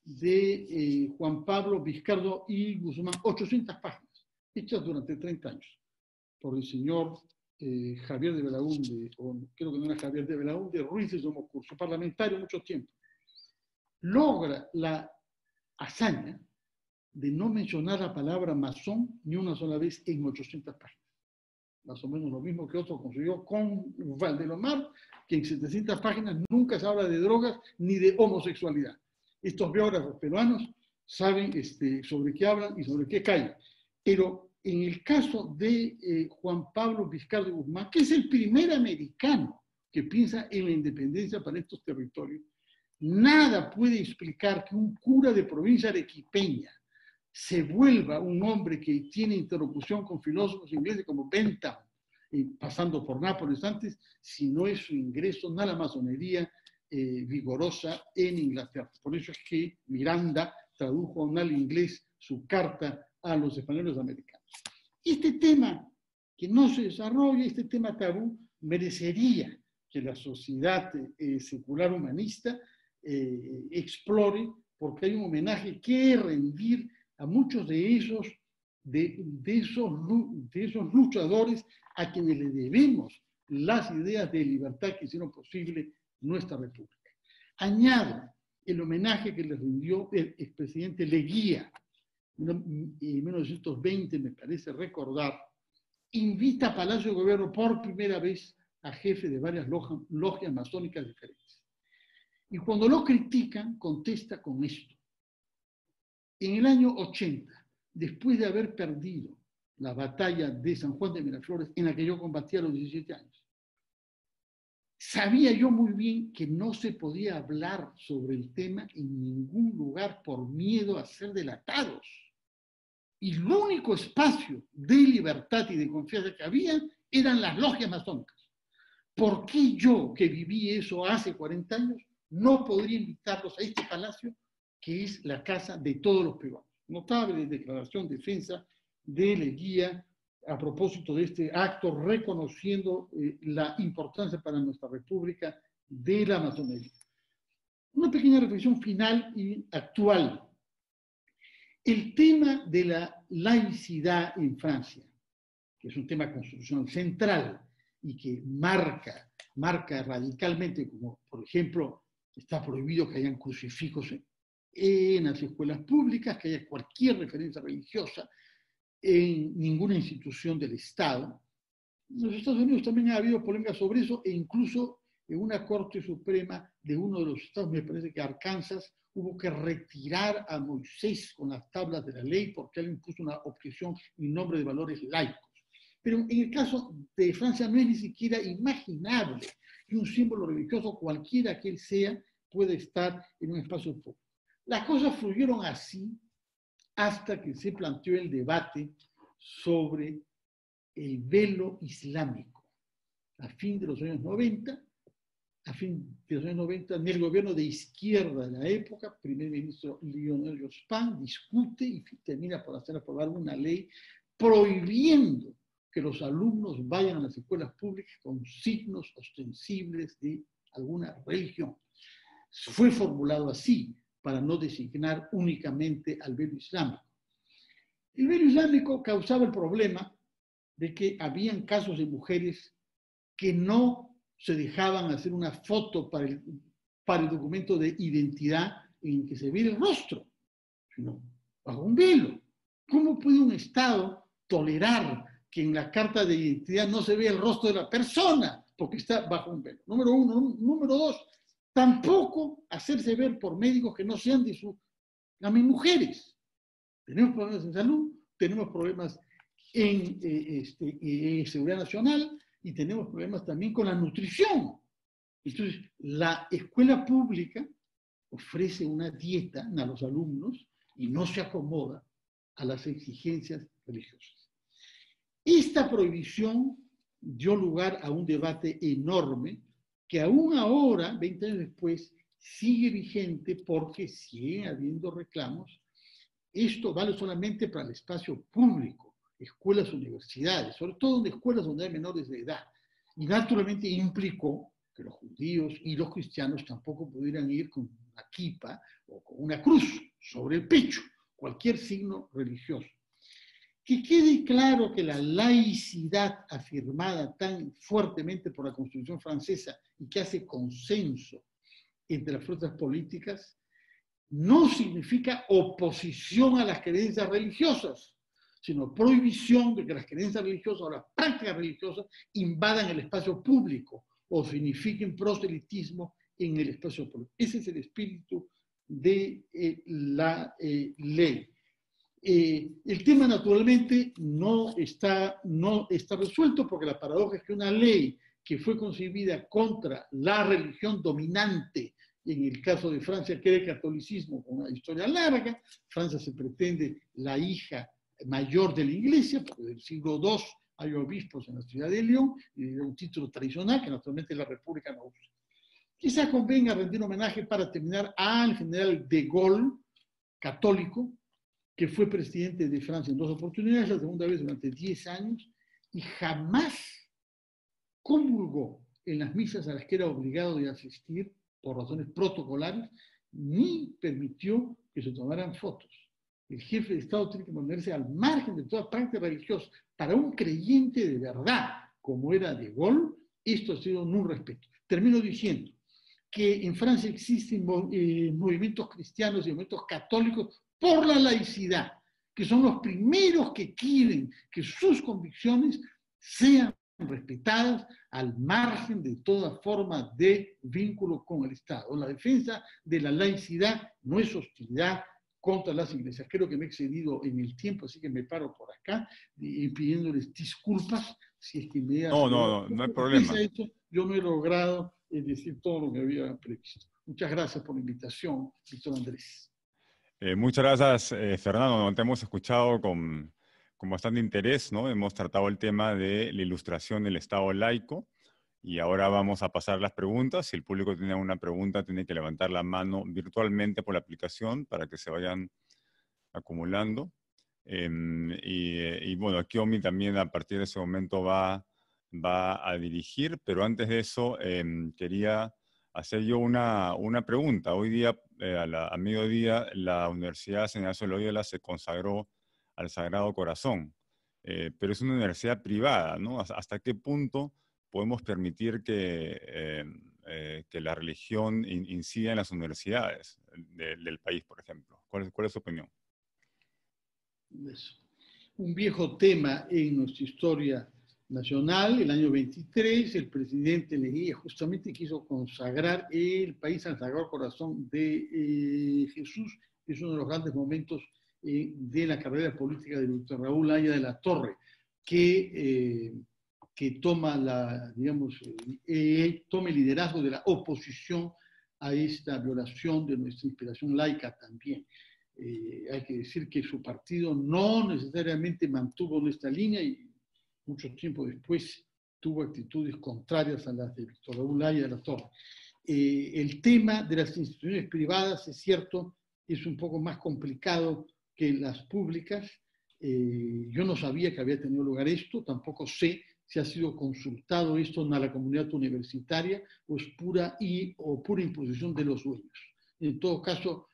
B: de Juan Pablo Vizcardo y Guzmán, 800 páginas, hechas durante 30 años, por el señor eh, Javier de Belaúnde, o creo que no era Javier de Belaúnde, Ruiz de Somocurso, parlamentario mucho tiempo, logra la hazaña de no mencionar la palabra masón ni una sola vez en 800 páginas. Más o menos lo mismo que otro consiguió con Valdelomar, que en 700 páginas nunca se habla de drogas ni de homosexualidad. Estos biógrafos peruanos saben este, sobre qué hablan y sobre qué callan. Pero en el caso de eh, Juan Pablo Vizcardo Guzmán, que es el primer americano que piensa en la independencia para estos territorios, nada puede explicar que un cura de provincia arequipeña se vuelva un hombre que tiene interlocución con filósofos ingleses como Bentham, eh, pasando por Nápoles antes, si no es su ingreso a la masonería eh, vigorosa en Inglaterra. Por eso es que Miranda tradujo al inglés su carta a los españoles americanos. Este tema que no se desarrolla, este tema tabú, merecería que la sociedad eh, secular humanista eh, explore, porque hay un homenaje que rendir a muchos de esos, de, esos, de esos luchadores a quienes le debemos las ideas de libertad que hicieron posible nuestra república. Añado el homenaje que le rindió el expresidente Leguía 1920, me parece recordar, invita a Palacio de Gobierno por primera vez a jefe de varias logias, masónicas diferentes. Y cuando lo critican, contesta con esto. En el año 80, después de haber perdido la batalla de San Juan de Miraflores, en la que yo combatía a los 17 años, sabía yo muy bien que no se podía hablar sobre el tema en ningún lugar por miedo a ser delatados y el único espacio de libertad y de confianza que había eran las logias masónicas. ¿por qué yo que viví eso hace 40 años no podría invitarlos a este palacio que es la casa de todos los peruanos? Notable declaración defensa de Leguía a propósito de este acto, reconociendo eh, la importancia para nuestra República de la masonería. Una pequeña reflexión final y actual. El tema de la laicidad en Francia, que es un tema constitucional central y que marca, marca radicalmente, como por ejemplo está prohibido que hayan crucifijos en las escuelas públicas, que haya cualquier referencia religiosa, en ninguna institución del Estado. En los Estados Unidos también ha habido polémicas sobre eso e incluso en una Corte Suprema de uno de los estados, me parece que Arkansas, hubo que retirar a Moisés con las tablas de la ley porque él impuso una objeción en nombre de valores laicos. Pero en el caso de Francia no es ni siquiera imaginable que un símbolo religioso, cualquiera que él sea, pueda estar en un espacio público. Las cosas fluyeron así hasta que se planteó el debate sobre el velo islámico. A fin de los años 90, a fin de los años 90, en el gobierno de izquierda de la época, primer ministro Lionel Jospin discute y termina por hacer aprobar una ley prohibiendo que los alumnos vayan a las escuelas públicas con signos ostensibles de alguna religión. Fue formulado así, para no designar únicamente al velo islámico. El velo islámico causaba el problema de que habían casos de mujeres que no se dejaban hacer una foto para el, para el documento de identidad en que se ve el rostro, sino bajo un velo. ¿Cómo puede un Estado tolerar que en la carta de identidad no se vea el rostro de la persona porque está bajo un velo? Número uno. Número dos, Tampoco hacerse ver por médicos que no sean de su... mis mujeres. Tenemos problemas en salud, tenemos problemas en, eh, este, seguridad nacional y tenemos problemas también con la nutrición. Entonces, la escuela pública ofrece una dieta a los alumnos y no se acomoda a las exigencias religiosas. Esta prohibición dio lugar a un debate enorme que aún ahora, 20 años después, sigue vigente porque sigue habiendo reclamos. Esto vale solamente para el espacio público, escuelas, universidades, sobre todo en escuelas donde hay menores de edad. Y naturalmente implicó que los judíos y los cristianos tampoco pudieran ir con una kipa o con una cruz sobre el pecho, cualquier signo religioso. Que quede claro que la laicidad afirmada tan fuertemente por la Constitución francesa y que hace consenso entre las fuerzas políticas no significa oposición a las creencias religiosas, sino prohibición de que las creencias religiosas o las prácticas religiosas invadan el espacio público o signifiquen proselitismo en el espacio público. Ese es el espíritu de eh, la eh, ley. Eh, el tema naturalmente no está, no está resuelto porque la paradoja es que una ley que fue concebida contra la religión dominante, en el caso de Francia, que era el catolicismo, con una historia larga, Francia se pretende la hija mayor de la iglesia, porque del siglo II hay obispos en la ciudad de León, y era un título tradicional que naturalmente la República no usa. Quizá convenga rendir homenaje para terminar al general de Gaulle, católico, que fue presidente de Francia en dos oportunidades, la segunda vez durante 10 años, y jamás comulgó en las misas a las que era obligado de asistir por razones protocolares, ni permitió que se tomaran fotos. El jefe de Estado tiene que ponerse al margen de toda práctica religiosa. Para un creyente de verdad, como era de Gaulle, esto ha sido un respeto. Termino diciendo que en Francia existen eh, movimientos cristianos y movimientos católicos por la laicidad, que son los primeros que quieren que sus convicciones sean respetadas al margen de toda forma de vínculo con el Estado. La defensa de la laicidad no es hostilidad contra las iglesias. Creo que me he excedido en el tiempo, así que me paro por acá y pidiéndoles disculpas si es que me
A: No, no, no, no hay problema.
B: yo no he logrado eh, decir todo lo que había previsto. Muchas gracias por la invitación, Víctor Andrés.
A: Eh, muchas gracias, eh, Fernando. Te hemos escuchado con, con, bastante interés, ¿no? Hemos tratado el tema de la ilustración del Estado laico Y ahora vamos a pasar las preguntas. Si el público tiene alguna pregunta, tiene que levantar la mano virtualmente por la aplicación para que se vayan acumulando. Em, y, bueno, aquí también a partir de ese momento va, va a dirigir, pero antes de eso em, quería hacer yo una, una pregunta. Hoy día, eh, a, mediodía, la Universidad de Loyola se consagró al Sagrado Corazón, eh, pero es una universidad privada, ¿no? ¿Hasta qué punto podemos permitir que, em, eh, que la religión incida en las universidades del país, por ejemplo? ¿Cuál ¿Cuál es su opinión?
B: un viejo tema en nuestra historia nacional. El año 23, el presidente Leguía justamente quiso consagrar el país al Sagrado Corazón de eh, Jesús. Es uno de los grandes momentos eh, de la carrera política de Dr. Raúl Aya de la Torre, que, eh, que toma, la, digamos, toma el liderazgo de la oposición a esta violación de nuestra inspiración laica también. Eh, hay que decir que su partido no necesariamente mantuvo nuestra línea y mucho tiempo después tuvo actitudes contrarias a las de Víctor Raúl y de la Torre. Eh, el tema de las instituciones privadas, es cierto, es un poco más complicado que las públicas. Eh, yo no sabía que había tenido lugar esto, tampoco sé si ha sido consultado esto en la comunidad universitaria o es pura, y, o pura imposición de los dueños. En todo caso,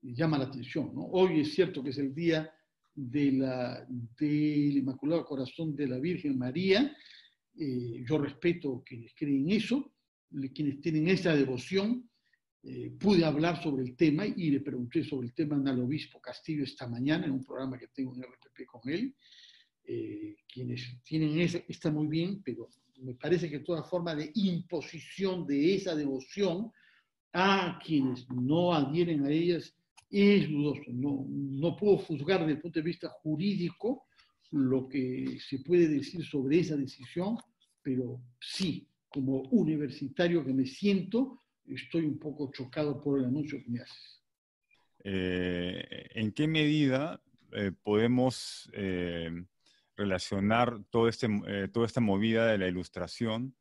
B: llama la atención. Hoy es cierto que es el día de la, del Inmaculado Corazón de la Virgen María. Eh, yo respeto quienes creen eso, quienes tienen esa devoción. Eh, pude hablar sobre el tema y le pregunté sobre el tema al obispo Castillo esta mañana en un programa que tengo en RPP con él. Eh, quienes tienen esa, está muy bien, pero me parece que toda forma de imposición de esa devoción a quienes no adhieren a ellas es dudoso. No, no puedo juzgar desde el punto de vista jurídico lo que se puede decir sobre esa decisión, pero sí, como universitario que me siento, estoy un poco chocado por el anuncio que me haces.
A: Eh, ¿En qué medida eh, podemos eh, relacionar todo este, toda esta movida de la ilustración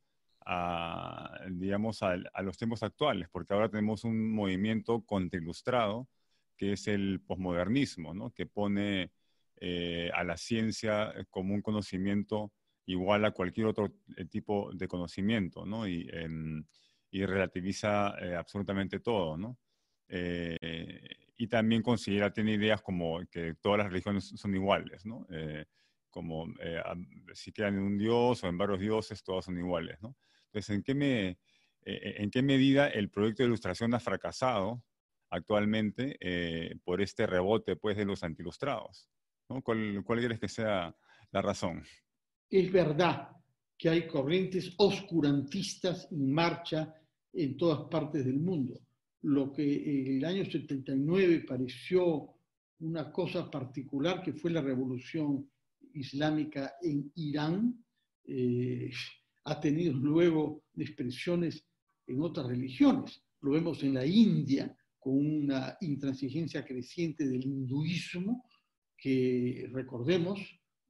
A: a, digamos, a, a, los tiempos actuales? Porque ahora tenemos un movimiento contrailustrado que es el posmodernismo, ¿no? que pone eh, a la ciencia como un conocimiento igual a cualquier otro eh, tipo de conocimiento, ¿no? y, em, y, relativiza eh, absolutamente todo. ¿no? y también considera, tiene ideas como que todas las religiones son iguales, ¿no? Como si quedan en un dios o en varios dioses, todas son iguales. ¿no? Entonces, ¿en qué, me, ¿en qué medida el proyecto de ilustración ha fracasado actualmente eh, por este rebote pues, de los antilustrados. ¿no? ¿Cuál, ¿Cuál crees que sea la razón?
B: Es verdad que hay corrientes oscurantistas en marcha en todas partes del mundo. Lo que en el año 79 pareció una cosa particular, que fue la revolución islámica en Irán, eh, ha tenido luego expresiones en otras religiones. Lo vemos en la India, con una intransigencia creciente del hinduismo, que recordemos,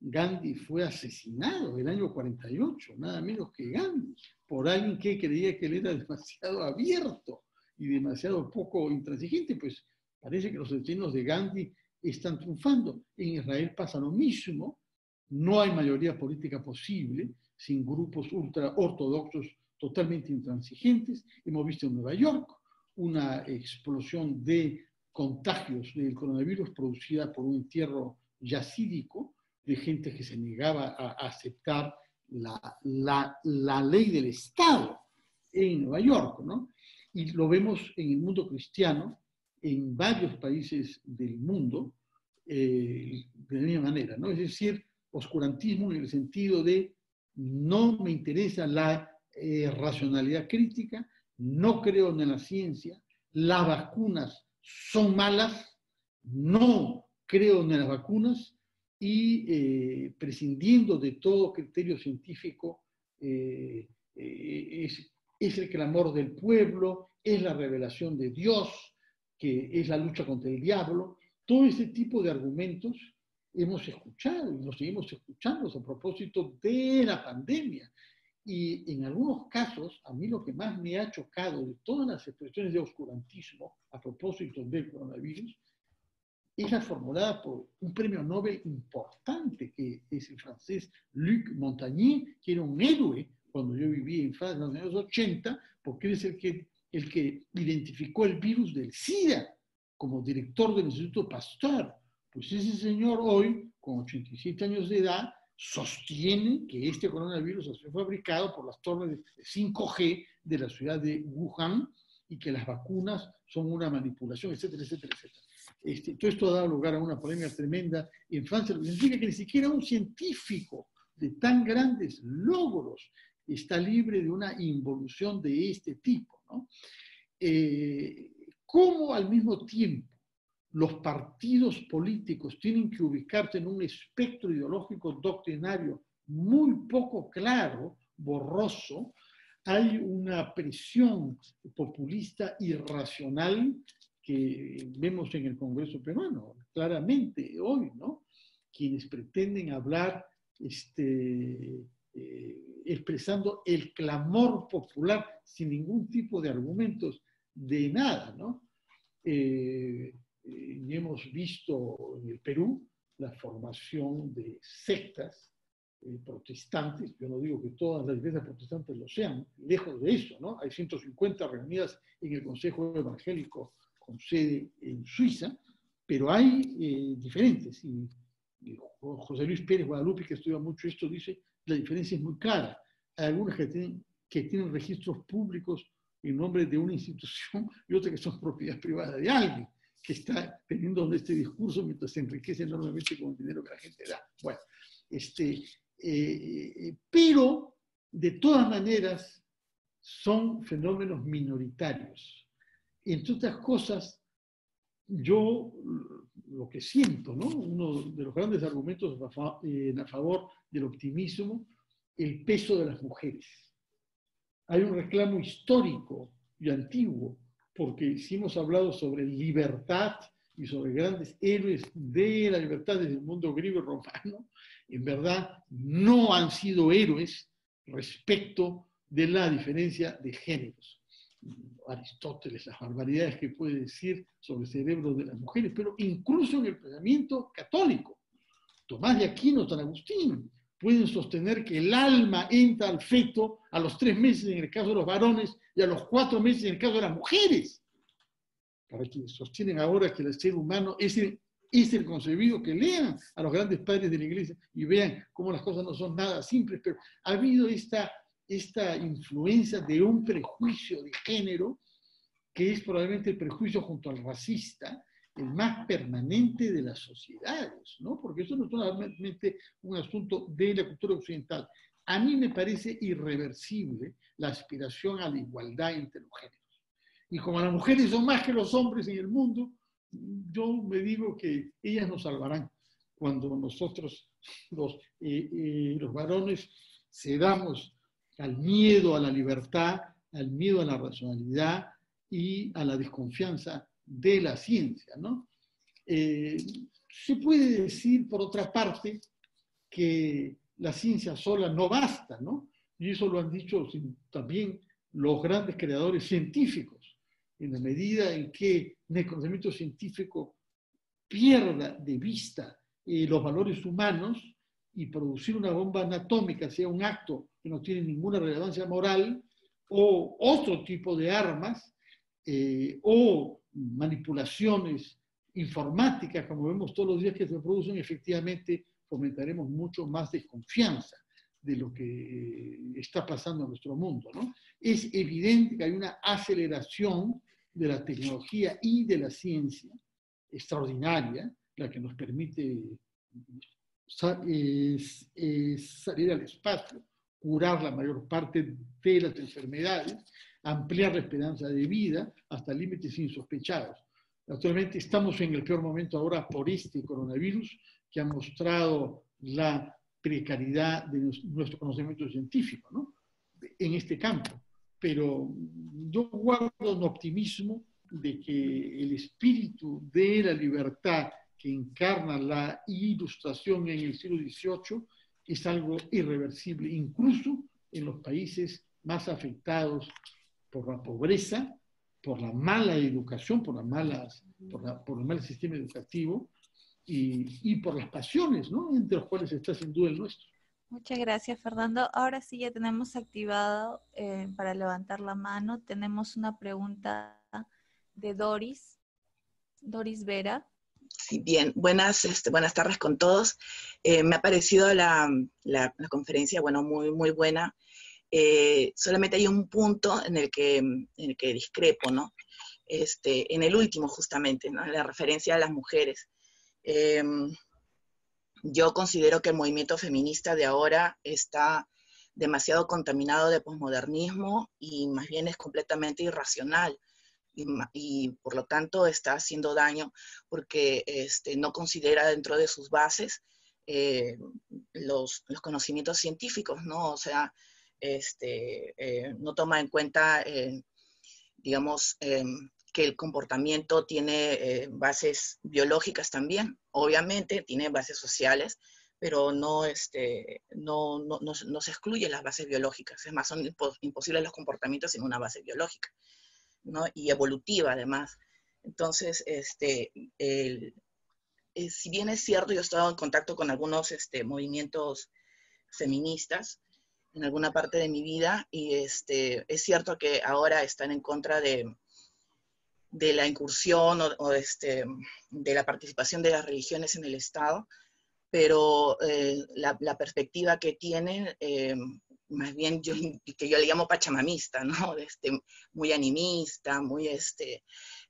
B: Gandhi fue asesinado en el año 48, nada menos que Gandhi, por alguien que creía que él era <laughs> demasiado abierto y demasiado poco intransigente, pues parece que los destinos de Gandhi están triunfando. En Israel pasa lo mismo, no hay mayoría política posible sin grupos ultra ortodoxos totalmente intransigentes. Hemos visto en Nueva York una explosión de contagios del coronavirus producida por un entierro yacídico de gente que se negaba a aceptar la, la, la ley del Estado en Nueva York, ¿no? Y lo vemos en el mundo cristiano, en varios países del mundo, eh, de la misma manera, ¿no? Es decir, oscurantismo en el sentido de no me interesa la eh, racionalidad crítica, no creo en la ciencia, las vacunas son malas, no creo en las vacunas y eh, prescindiendo de todo criterio científico, eh, eh, es, es el clamor del pueblo, es la revelación de Dios, que es la lucha contra el diablo. Todo ese tipo de argumentos hemos escuchado y los seguimos escuchando a propósito de la pandemia. Y en algunos casos, a mí lo que más me ha chocado de todas las expresiones de oscurantismo a propósito del coronavirus es la formulada por un premio Nobel importante, que es el francés Luc Montagnier, que era un héroe cuando yo vivía en Francia en los años 80, porque es el que, el que identificó el virus del SIDA como director del Instituto Pasteur. Pues ese señor hoy, con 87 años de edad, sostiene que este coronavirus ha sido fabricado por las torres de 5G de la ciudad de Wuhan y que las vacunas son una manipulación, etcétera, etcétera, etcétera. Este, todo esto ha dado lugar a una polémica tremenda en Francia, lo que significa que ni siquiera un científico de tan grandes logros está libre de una involución de este tipo. ¿no? Eh, ¿Cómo al mismo tiempo los partidos políticos tienen que ubicarse en un espectro ideológico doctrinario muy poco claro, borroso, hay una presión populista irracional que vemos en el Congreso peruano, claramente hoy, ¿no? Quienes pretenden hablar este, eh, expresando el clamor popular sin ningún tipo de argumentos de nada, ¿no? Eh, eh, hemos visto en el Perú la formación de sectas protestantes, yo no digo que todas las iglesias protestantes lo sean, lejos de eso, ¿no? Hay 150 reunidas en el Consejo Evangélico con sede en Suiza, pero hay eh, diferentes. Y, José Luis Pérez Guadalupe, que estudia mucho esto, dice, la diferencia es muy clara. Hay algunas que tienen, que tienen registros públicos en nombre de una institución y otras que son propiedad privada de alguien que está teniendo este discurso mientras se enriquece enormemente con el dinero que la gente da. Bueno, este, eh, eh, pero de todas maneras son fenómenos minoritarios entre otras cosas, yo lo que siento, ¿no? uno de los grandes argumentos a favor del optimismo, el peso de las mujeres. Hay un reclamo histórico y antiguo, porque si hemos hablado sobre libertad y sobre grandes héroes de la libertad desde el mundo griego y romano, en verdad no han sido héroes respecto de la diferencia de géneros. Aristóteles, las barbaridades que puede decir sobre el cerebro de las mujeres, pero incluso en el pensamiento católico. Tomás de Aquino, San Agustín, pueden sostener que el alma entra al feto a los tres meses en el caso de los varones y a los cuatro meses en el caso de las mujeres. Para quienes sostienen ahora que el ser humano es el, es el concebido, que lean a los grandes padres de la iglesia y vean cómo las cosas no son nada simples, pero ha habido esta esta influencia de un prejuicio de género, que es probablemente el prejuicio junto al racista, el más permanente de las sociedades, ¿no? Porque eso no es solamente un asunto de la cultura occidental. A mí me parece irreversible la aspiración a la igualdad entre los géneros. Y como las mujeres son más que los hombres en el mundo, yo me digo que ellas nos salvarán cuando nosotros, los, eh, eh, los varones, cedamos al miedo a la libertad, al miedo a la racionalidad y a la desconfianza de la ciencia. ¿no? Eh, se puede decir, por otra parte, que la ciencia sola no basta, ¿no? y eso lo han dicho también los grandes creadores científicos, en la medida en que el conocimiento científico pierda de vista eh, los valores humanos y producir una bomba anatómica sea un acto que no tiene ninguna relevancia moral, o otro tipo de armas, eh, o manipulaciones informáticas, como vemos todos los días que se producen, efectivamente fomentaremos mucho más desconfianza de lo que eh, está pasando en nuestro mundo. ¿no? Es evidente que hay una aceleración de la tecnología y de la ciencia extraordinaria, la que nos permite salir al espacio, curar la mayor parte de las enfermedades, ampliar la esperanza de vida hasta límites insospechados. Naturalmente estamos en el peor momento ahora por este coronavirus que ha mostrado la precariedad de nuestro conocimiento científico ¿no? en este campo. Pero yo guardo un optimismo de que el espíritu de la libertad que encarna la ilustración en el siglo XVIII es algo irreversible, incluso en los países más afectados por la pobreza, por la mala educación, por, las malas, por, por el mal sistema educativo y, y, por las pasiones, ¿no? entre los cuales está sin duda el nuestro.
C: Muchas gracias, Fernando. Ahora sí ya tenemos activado eh, para levantar la mano. Tenemos una pregunta de Doris, Doris Vera.
D: Sí, bien, buenas, este, buenas tardes con todos. Eh, me ha parecido la, la, conferencia, bueno, muy, muy buena. Eh, solamente hay un punto en el que, en el que discrepo, ¿no? Este, en el último, justamente, ¿no? La referencia a las mujeres. Em, yo considero que el movimiento feminista de ahora está demasiado contaminado de posmodernismo y más bien es completamente irracional. Y, por lo tanto está haciendo daño porque este, no considera dentro de sus bases eh, los, los, conocimientos científicos, ¿no? O sea, este, eh, no toma en cuenta, eh, digamos, em, que el comportamiento tiene eh, bases biológicas también, obviamente tiene bases sociales, pero no, este, no, se excluyen las bases biológicas, es más, son imposibles los comportamientos sin una base biológica, ¿no? Y evolutiva además. Entonces, este, eh, si bien es cierto, yo he estado en contacto con algunos este, movimientos feministas en alguna parte de mi vida y este, es cierto que ahora están en contra de, de la incursión o, este, de la participación de las religiones en el Estado, pero eh, la, perspectiva que tienen, eh, más bien yo, <laughs> que yo le llamo pachamamista, ¿no? Este, muy animista, muy, este,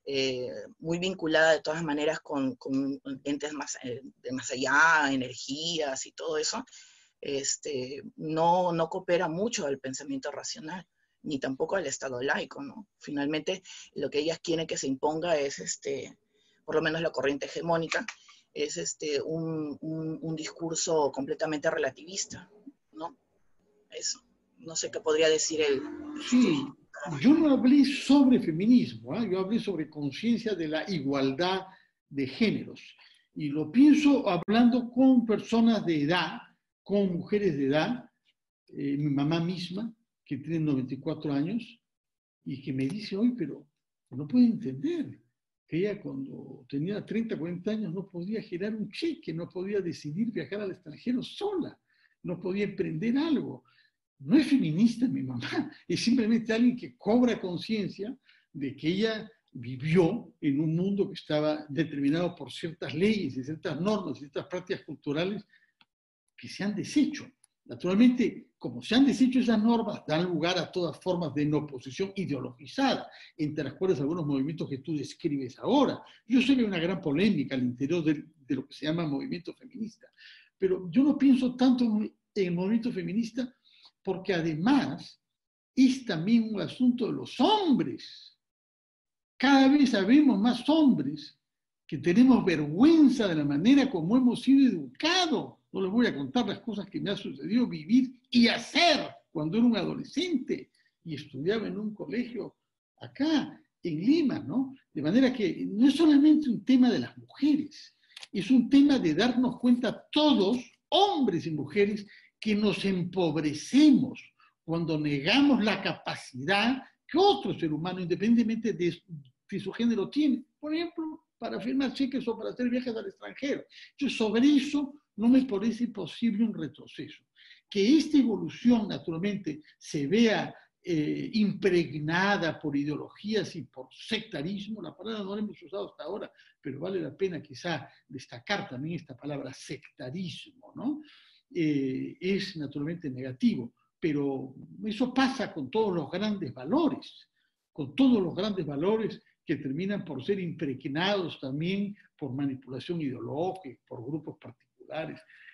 D: eh, muy vinculada de todas maneras con, con entes más, de más allá, energías y todo eso, este, no, no coopera mucho al pensamiento racional ni tampoco al Estado laico, ¿no? Finalmente, lo que ellas quieren que se imponga es, este, por lo menos la corriente hegemónica, es este, un, un, discurso completamente relativista, ¿no? Eso. No sé qué podría decir él.
B: Sí, yo no hablé sobre feminismo, ¿eh? yo hablé sobre conciencia de la igualdad de géneros. Y lo pienso hablando con personas de edad, con mujeres de edad, eh, mi mamá misma, que tiene 94 años y que me dice hoy, pero no puede entender que ella cuando tenía 30, 40 años no podía girar un cheque, no podía decidir viajar al extranjero sola, no podía emprender algo. No es feminista mi mamá, <laughs> es simplemente alguien que cobra conciencia de que ella vivió en un mundo que estaba determinado por ciertas leyes y ciertas normas y ciertas prácticas culturales que se han deshecho. Naturalmente, como se han deshecho esas normas, dan lugar a todas formas de oposición ideologizada, entre las cuales algunos movimientos que tú describes ahora. Yo sé que hay una gran polémica al interior de, de lo que se llama movimiento feminista, pero yo no pienso tanto en el movimiento feminista porque además es también un asunto de los hombres. Cada vez sabemos más hombres que tenemos vergüenza de la manera como hemos sido educados no les voy a contar las cosas que me ha sucedido vivir y hacer cuando era un adolescente y estudiaba en un colegio acá, en Lima, ¿no? De manera que no es solamente un tema de las mujeres, es un tema de darnos cuenta todos, hombres y mujeres, que nos empobrecemos cuando negamos la capacidad que otro ser humano, independientemente de, de su género, tiene. Por ejemplo, para firmar cheques o para hacer viajes al extranjero. Entonces, sobre eso no me parece posible un retroceso. Que esta evolución, naturalmente, se vea eh, impregnada por ideologías y por sectarismo, la palabra no la hemos usado hasta ahora, pero vale la pena quizá destacar también esta palabra sectarismo, ¿no? Eh, es naturalmente negativo, pero eso pasa con todos los grandes valores, con todos los grandes valores que terminan por ser impregnados también por manipulación ideológica, por grupos particulares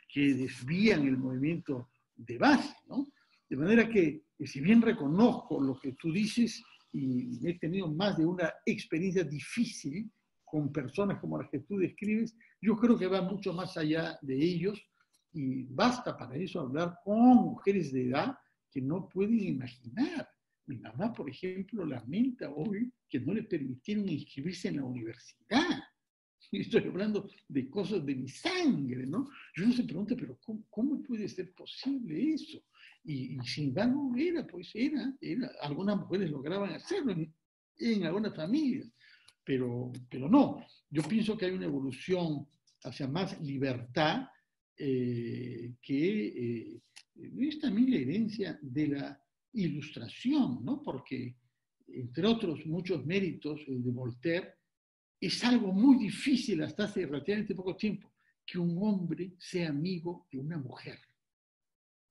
B: que desvían el movimiento de base, ¿no? De manera que, si bien reconozco lo que tú dices, y he tenido más de una experiencia difícil con personas como las que tú describes, yo creo que va mucho más allá de ellos y basta para eso hablar con mujeres de edad que no pueden imaginar. Mi mamá, por ejemplo, lamenta hoy que no le permitieron inscribirse en la universidad <laughs> estoy hablando de cosas de mi sangre, ¿no? Yo no se pregunta, pero ¿cómo, puede ser posible eso? Y, sin embargo, era, pues era, era, algunas mujeres lograban hacerlo en, algunas familias, pero, pero no. Yo pienso que hay una evolución hacia más libertad eh, que eh, es también la herencia de la ilustración, ¿no? Porque, entre otros muchos méritos, el de Voltaire, es algo muy difícil hasta hace relativamente poco tiempo que un hombre sea amigo de una mujer.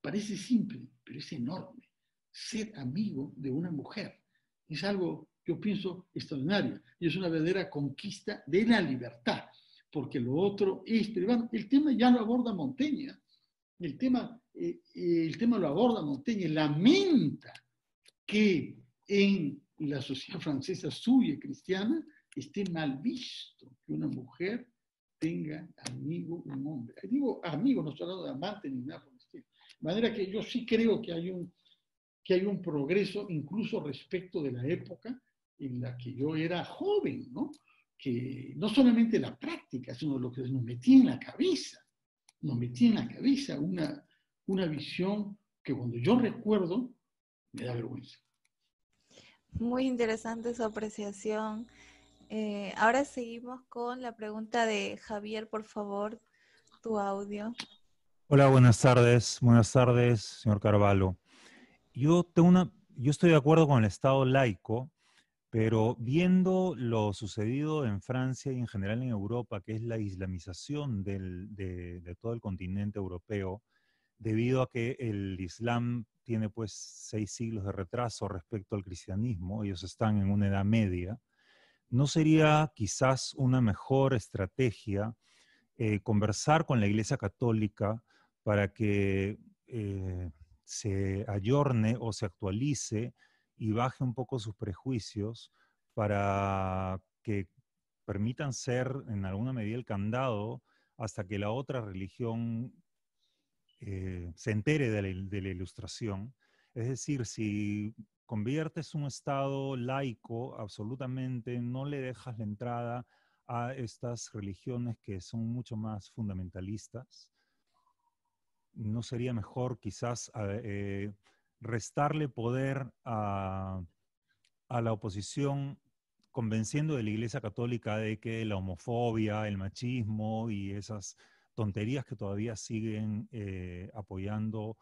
B: Parece simple, pero es enorme. Ser amigo de una mujer es algo, yo pienso, extraordinario. Y es una verdadera conquista de la libertad, porque lo otro es... Pero el tema ya lo aborda Montaigne. ¿eh? El tema, eh, el tema lo aborda Montaigne. Lamenta que en la sociedad francesa suya cristiana esté mal visto que una mujer tenga amigo un hombre. Digo amigo, no estoy hablando de amante ni nada por el estilo. De manera que yo sí creo que hay un, que hay un progreso incluso respecto de la época en la que yo era joven, ¿no? Que no solamente la práctica, sino lo que nos metía en la cabeza, nos metía en la cabeza una, una visión que cuando yo recuerdo me da vergüenza.
C: Muy interesante su apreciación. Eh, ahora seguimos con la pregunta de Javier, por favor, tu audio.
E: Hola, buenas tardes. Buenas tardes, señor Carvalho. Yo, tengo una, yo estoy de acuerdo con el Estado laico, pero viendo lo sucedido en Francia y en general en Europa, que es la islamización de, de, todo el continente europeo, debido a que el Islam tiene pues seis siglos de retraso respecto al cristianismo, ellos están en una edad media, ¿no sería quizás una mejor estrategia eh, conversar con la Iglesia Católica para que eh, se ayorne o se actualice y baje un poco sus prejuicios para que permitan ser en alguna medida el candado hasta que la otra religión eh, se entere de la, ilustración. Es decir, si conviertes un Estado laico, absolutamente no le dejas la entrada a estas religiones que son mucho más fundamentalistas. ¿No sería mejor quizás eh, restarle poder a, la oposición convenciendo de la Iglesia Católica de que la homofobia, el machismo y esas tonterías que todavía siguen eh, apoyando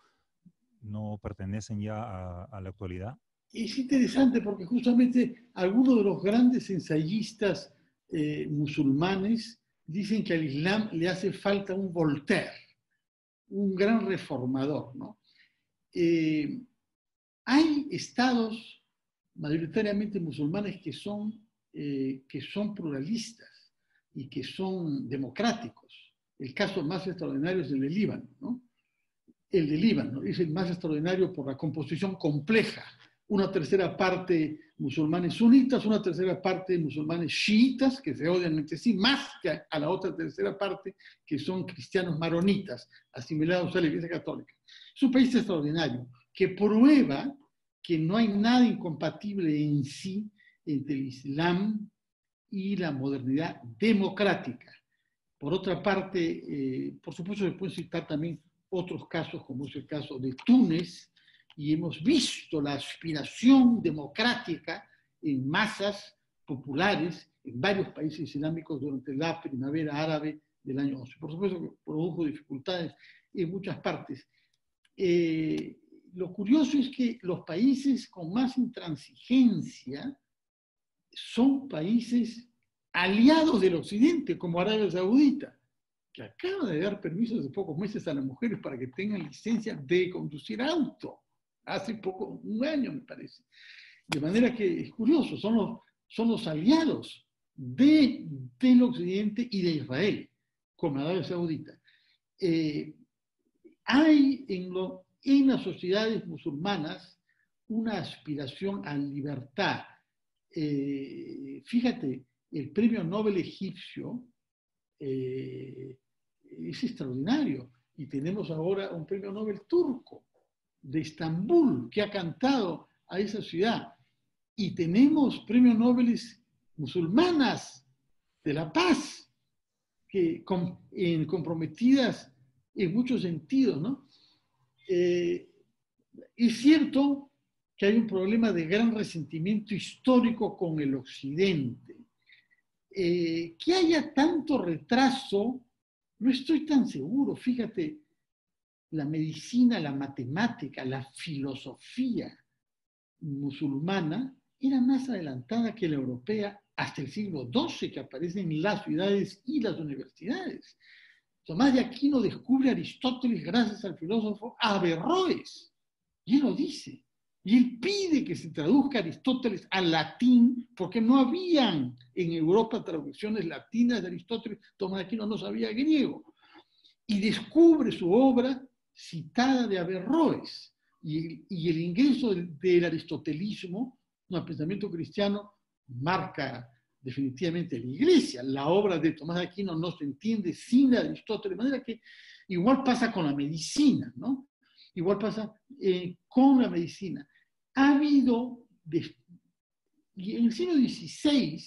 E: no pertenecen ya a la actualidad?
B: Es interesante porque justamente algunos de los grandes ensayistas eh, musulmanes dicen que al Islam le hace falta un Voltaire, un gran reformador. ¿no? Eh, hay estados mayoritariamente musulmanes que son, eh, que son pluralistas y que son democráticos. El caso más extraordinario es el de Líbano. ¿no? El de Líbano es el más extraordinario por la composición compleja una tercera parte musulmanes sunitas, una tercera parte musulmanes chiitas, que se odian entre sí, más que a, la otra tercera parte, que son cristianos maronitas, asimilados a la Iglesia Católica. Es un país extraordinario, que prueba que no hay nada incompatible en sí entre el Islam y la modernidad democrática. Por otra parte, eh, por supuesto, se pueden citar también otros casos, como es el caso de Túnez, y hemos visto la aspiración democrática en masas populares en varios países islámicos durante la primavera árabe del año 11. Por supuesto que produjo dificultades en muchas partes. Eh, lo curioso es que los países con más intransigencia son países aliados del Occidente, como Arabia Saudita, que acaba de dar permisos de pocos meses a las mujeres para que tengan licencia de conducir auto hace poco, un año me parece. De manera que es curioso, son los, son los aliados de, del Occidente y de Israel, con Arabia Saudita. Eh, hay en las sociedades musulmanas una aspiración a libertad. Eh, fíjate, el premio Nobel egipcio eh, es extraordinario y tenemos ahora un premio Nobel turco de Estambul que ha cantado a esa ciudad. Y tenemos premios Nobel musulmanas de la paz que, comprometidas en muchos sentidos, ¿no? Eh, es cierto que hay un problema de gran resentimiento histórico con el Occidente. Eh, que haya tanto retraso, no estoy tan seguro. Fíjate, la medicina, la matemática, la filosofía musulmana era más adelantada que la europea hasta el siglo XII, que aparecen en las ciudades y las universidades. Tomás de Aquino descubre a Aristóteles gracias al filósofo Averroes. Y él lo dice. Y él pide que se traduzca Aristóteles al latín, porque no habían en Europa traducciones latinas de Aristóteles. Tomás de Aquino no sabía griego. Y descubre su obra citada de Averroes. Y, el ingreso del, aristotelismo al pensamiento cristiano marca definitivamente la iglesia. La obra de Tomás Aquino no se entiende sin Aristóteles, de manera que igual pasa con la medicina, ¿no? Igual pasa eh, con la medicina. Ha habido, en el siglo XVI,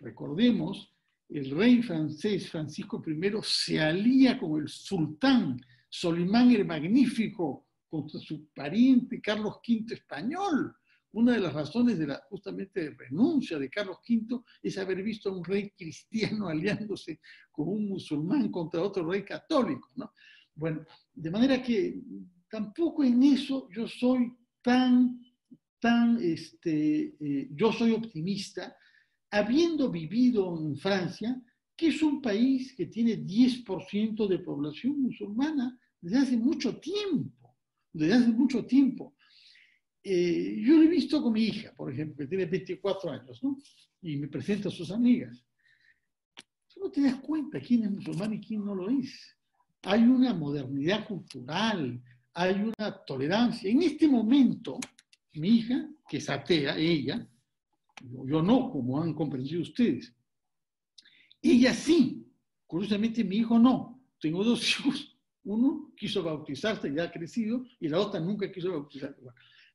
B: recordemos, el rey francés Francisco I se alía con el sultán Solimán el Magnífico contra su pariente Carlos V español. Una de las razones de la justamente renuncia de Carlos V es haber visto a un rey cristiano <laughs> aliándose con un musulmán contra otro rey católico. ¿no? Bueno, de manera que tampoco en eso yo soy tan, tan, este, eh, yo soy optimista, habiendo vivido en Francia, que es un país que tiene 10% de población musulmana desde hace mucho tiempo, desde hace mucho tiempo. Eh, yo lo he visto con mi hija, por ejemplo, que tiene 24 años, ¿no? Y me presenta a sus amigas. Tú no te das cuenta quién es musulmán y quién no lo es. Hay una modernidad cultural, hay una tolerancia. En este momento, mi hija, que es atea, ella, yo no, como han comprendido ustedes, ella sí, curiosamente mi hijo no. Tengo dos <laughs> hijos, uno quiso bautizarse, ya ha crecido, y la otra nunca quiso bautizarse.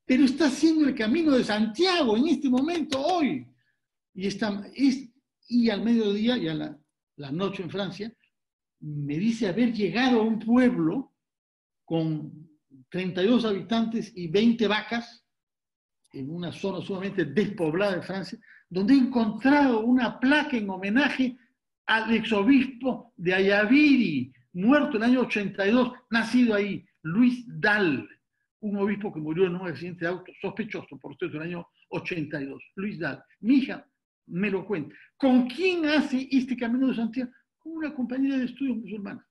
B: Pero está haciendo el camino de Santiago en este momento, hoy. Y, está, es, y al mediodía y a la, la noche en Francia, me dice haber llegado a un pueblo con 32 habitantes y 20 vacas, en una zona sumamente despoblada de Francia, donde he encontrado una placa en homenaje al exobispo de Ayaviri, muerto en el año 82, nacido ahí, Luis Dal, un obispo que murió en un accidente de auto sospechoso, por cierto, en el año 82, Luis Dal. Mi hija me lo cuenta. ¿Con quién hace este camino de Santiago? Con una compañera de estudios musulmana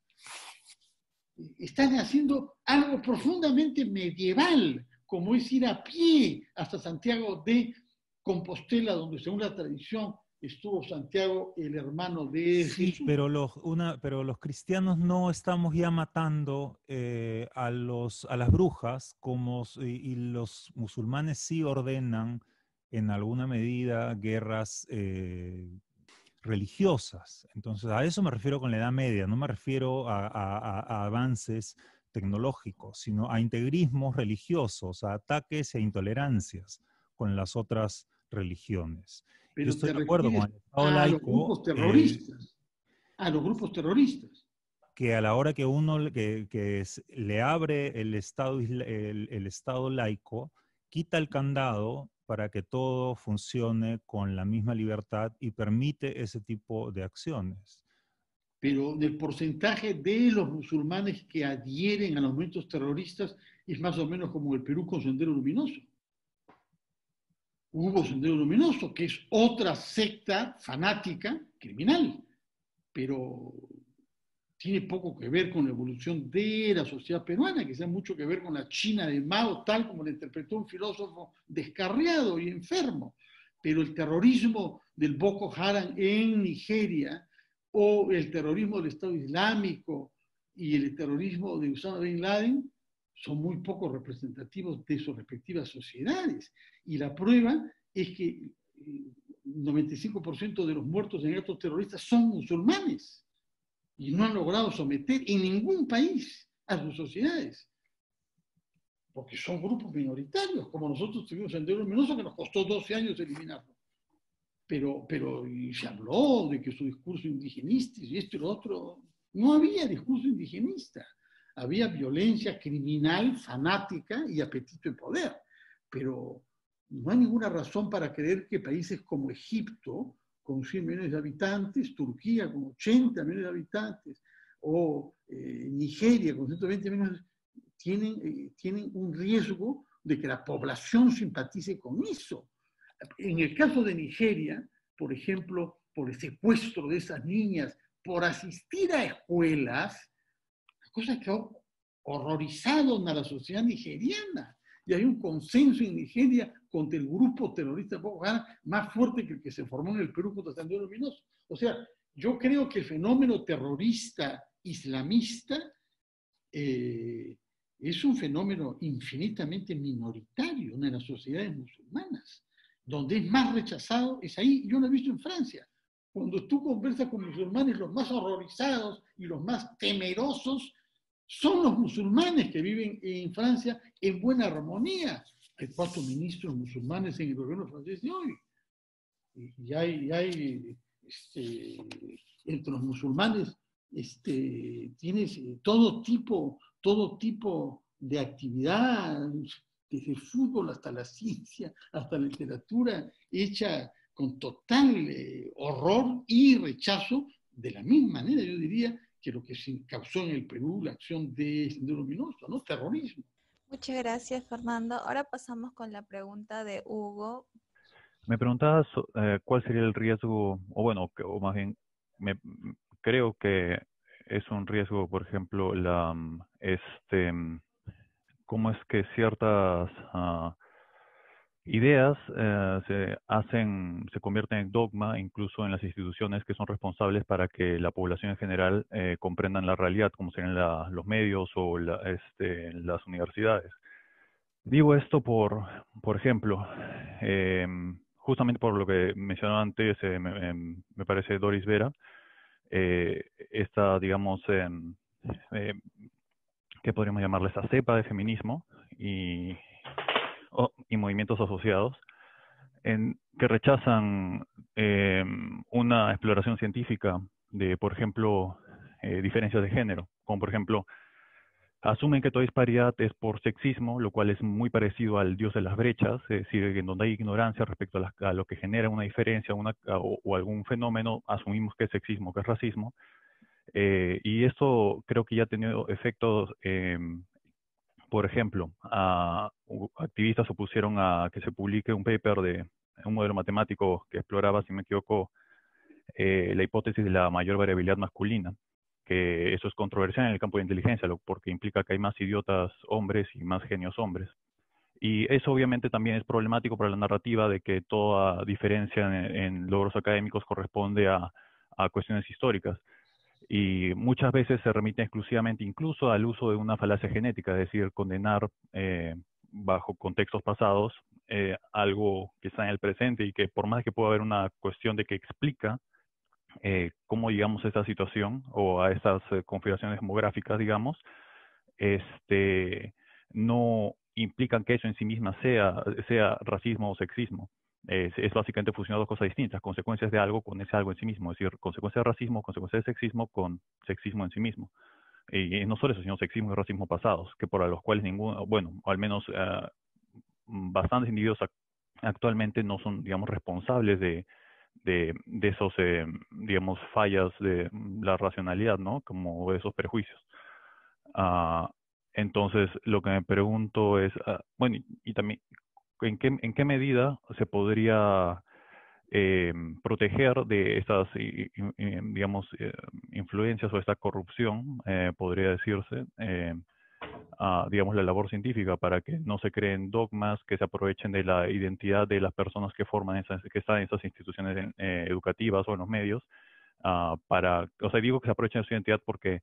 B: están haciendo algo profundamente medieval, como es ir a pie hasta Santiago de Compostela, donde según la tradición estuvo Santiago, el hermano de
E: sí, Pero los, una, pero los cristianos no estamos ya matando eh, a, los, a las brujas, como, y, los musulmanes sí ordenan en alguna medida guerras eh, religiosas. Entonces, a eso me refiero con la Edad Media, no me refiero a, avances tecnológicos, sino a integrismos religiosos, a ataques e intolerancias con las otras religiones.
B: Pero Yo estoy de acuerdo con el Estado a laico. Los grupos terroristas, a los grupos terroristas.
E: Que a la hora que uno que, le abre el estado, el estado laico, quita el candado para que todo funcione con la misma libertad y permite ese tipo de acciones.
B: Pero el porcentaje de los musulmanes que adhieren a los movimientos terroristas es más o menos como el Perú con Sendero Luminoso. Hubo Sendero Luminoso, que es otra secta fanática criminal, pero tiene poco que ver con la evolución de la sociedad peruana, tiene mucho que ver con la China de Mao, tal como la interpretó un filósofo descarriado y enfermo. Pero el terrorismo del Boko Haram en Nigeria o el terrorismo del Estado Islámico y el terrorismo de Osama Bin Laden son muy poco representativos de sus respectivas sociedades. Y la prueba es que el eh, 95% de los muertos en estos terroristas son musulmanes y no han logrado someter en ningún país a sus sociedades. Porque son grupos minoritarios, como nosotros tuvimos en Deus Luminoso, que nos costó 12 años eliminarlo. pero, pero se habló de que su discurso indigenista y esto y lo otro. No había discurso indigenista. Había violencia criminal, fanática y apetito de poder. Pero no hay ninguna razón para creer que países como Egipto, con 100 millones de habitantes, Turquía con 80 millones de habitantes, o eh, Nigeria con 120 millones, tienen, eh, tienen un riesgo de que la población simpatice con eso. En el caso de Nigeria, por ejemplo, por el secuestro de esas niñas, por asistir a escuelas, cosa que ha horrorizado a la sociedad nigeriana. Y hay un consenso en Nigeria contra el grupo terrorista Boko Haram más fuerte que el que se formó en el Perú contra Sendero Luminoso. O sea, yo creo que el fenómeno terrorista islamista eh, es un fenómeno infinitamente minoritario en las sociedades musulmanas. Donde es más rechazado es ahí. Yo lo he visto en Francia. Cuando tú conversas con musulmanes, los más horrorizados y los más temerosos son los musulmanes que viven en Francia en buena armonía. Hay cuatro ministros musulmanes en el gobierno francés de hoy. Y hay, hay este, entre los musulmanes, este, tienes todo tipo, todo tipo de actividad, desde el fútbol hasta la ciencia, hasta la literatura, hecha con total eh, horror y rechazo, de la misma manera, yo diría, que lo que se causó en el Perú, la acción de Sendero Luminoso, ¿no? Terrorismo.
C: Muchas gracias, Fernando. Ahora pasamos con la pregunta de Hugo.
F: Me preguntabas eh, cuál sería el riesgo, o bueno, o más bien, me, creo que es un riesgo, por ejemplo, la, este, cómo es que ciertas uh, ideas eh, se hacen, se convierten en dogma incluso en las instituciones que son responsables para que la población en general eh, comprendan la realidad, como serían los medios o este, las universidades. Digo esto por, por ejemplo, eh, justamente por lo que mencionaba antes, me, me, parece Doris Vera, esta, digamos, ¿qué podríamos llamarle? Esa cepa de feminismo y y movimientos asociados en, que rechazan eh, una exploración científica de, por ejemplo, eh, diferencias de género, como por ejemplo, asumen que toda disparidad es por sexismo, lo cual es muy parecido al dios de las brechas, es decir, en donde hay ignorancia respecto a, lo que genera una diferencia o, algún fenómeno, asumimos que es sexismo, que es racismo. Eh, y esto creo que ya ha tenido efectos por ejemplo, activistas se opusieron a que se publique un paper de un modelo matemático que exploraba, si me equivoco, eh, la hipótesis de la mayor variabilidad masculina, que eso es controversial en el campo de inteligencia, porque implica que hay más idiotas hombres y más genios hombres. Y eso obviamente también es problemático para la narrativa de que toda diferencia en, logros académicos corresponde a cuestiones históricas y muchas veces se remite exclusivamente incluso al uso de una falacia genética, es decir, condenar eh, bajo contextos pasados eh, algo que está en el presente y que por más que pueda haber una cuestión de que explica eh, cómo llegamos a esta situación o a estas configuraciones demográficas, digamos, este, no implican que eso en sí misma sea, sea racismo o sexismo es, básicamente fusionar dos cosas distintas, consecuencias de algo con ese algo en sí mismo, es decir, consecuencias de racismo, consecuencias de sexismo con sexismo en sí mismo. Y, no solo eso, sino sexismo y racismo pasados, que por los cuales ninguno, bueno, al menos uh, bastantes individuos actualmente no son, digamos, responsables de, de, de esos, eh, digamos, fallas de la racionalidad, ¿no? Como de esos perjuicios. Uh, entonces, lo que me pregunto es, uh, bueno, y, y, también en qué, en qué medida se podría eh, proteger de estas, digamos, eh, influencias o esta corrupción, eh, podría decirse, digamos, la labor científica para que no se creen dogmas que se aprovechen de la identidad de las personas que forman esas, que están en esas instituciones educativas o en los medios, ah, para, o sea, digo que se aprovechen de su identidad porque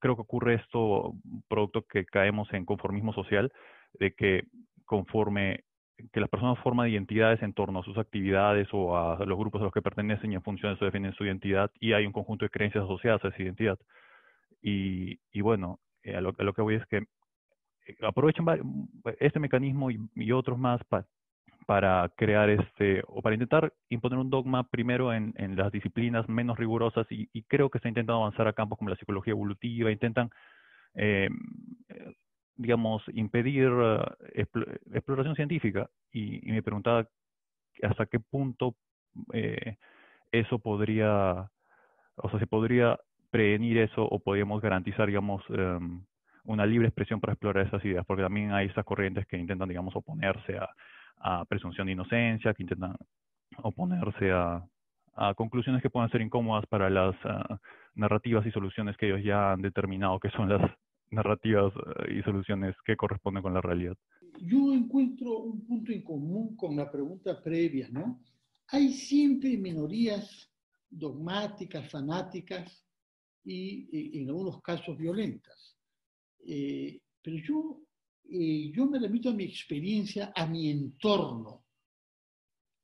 F: creo que ocurre esto producto que caemos en conformismo social, de que conforme que las personas forman identidades en torno a sus actividades o a los grupos a los que pertenecen y en función de eso definen su identidad y hay un conjunto de creencias asociadas a esa identidad. Y, y bueno, eh, a, lo, que voy es que eh, aprovechen este mecanismo y, otros más para crear este, o para intentar imponer un dogma primero en, en las disciplinas menos rigurosas y, y, creo que se ha intentado avanzar a campos como la psicología evolutiva, intentan, eh, digamos, impedir uh, exploración científica y, y, me preguntaba hasta qué punto eh, eso podría, o sea, se podría prevenir eso o podríamos garantizar, digamos, um, una libre expresión para explorar esas ideas, porque también hay esas corrientes que intentan, digamos, oponerse a, a presunción de inocencia, que intentan oponerse a, a conclusiones que puedan ser incómodas para las uh, narrativas y soluciones que ellos ya han determinado que son las narrativas uh, y soluciones que corresponden con la realidad.
B: Yo encuentro un punto en común con la pregunta previa, ¿no? Hay siempre minorías dogmáticas, fanáticas y en algunos casos violentas. Eh, pero yo eh, yo me remito a mi experiencia, a mi entorno.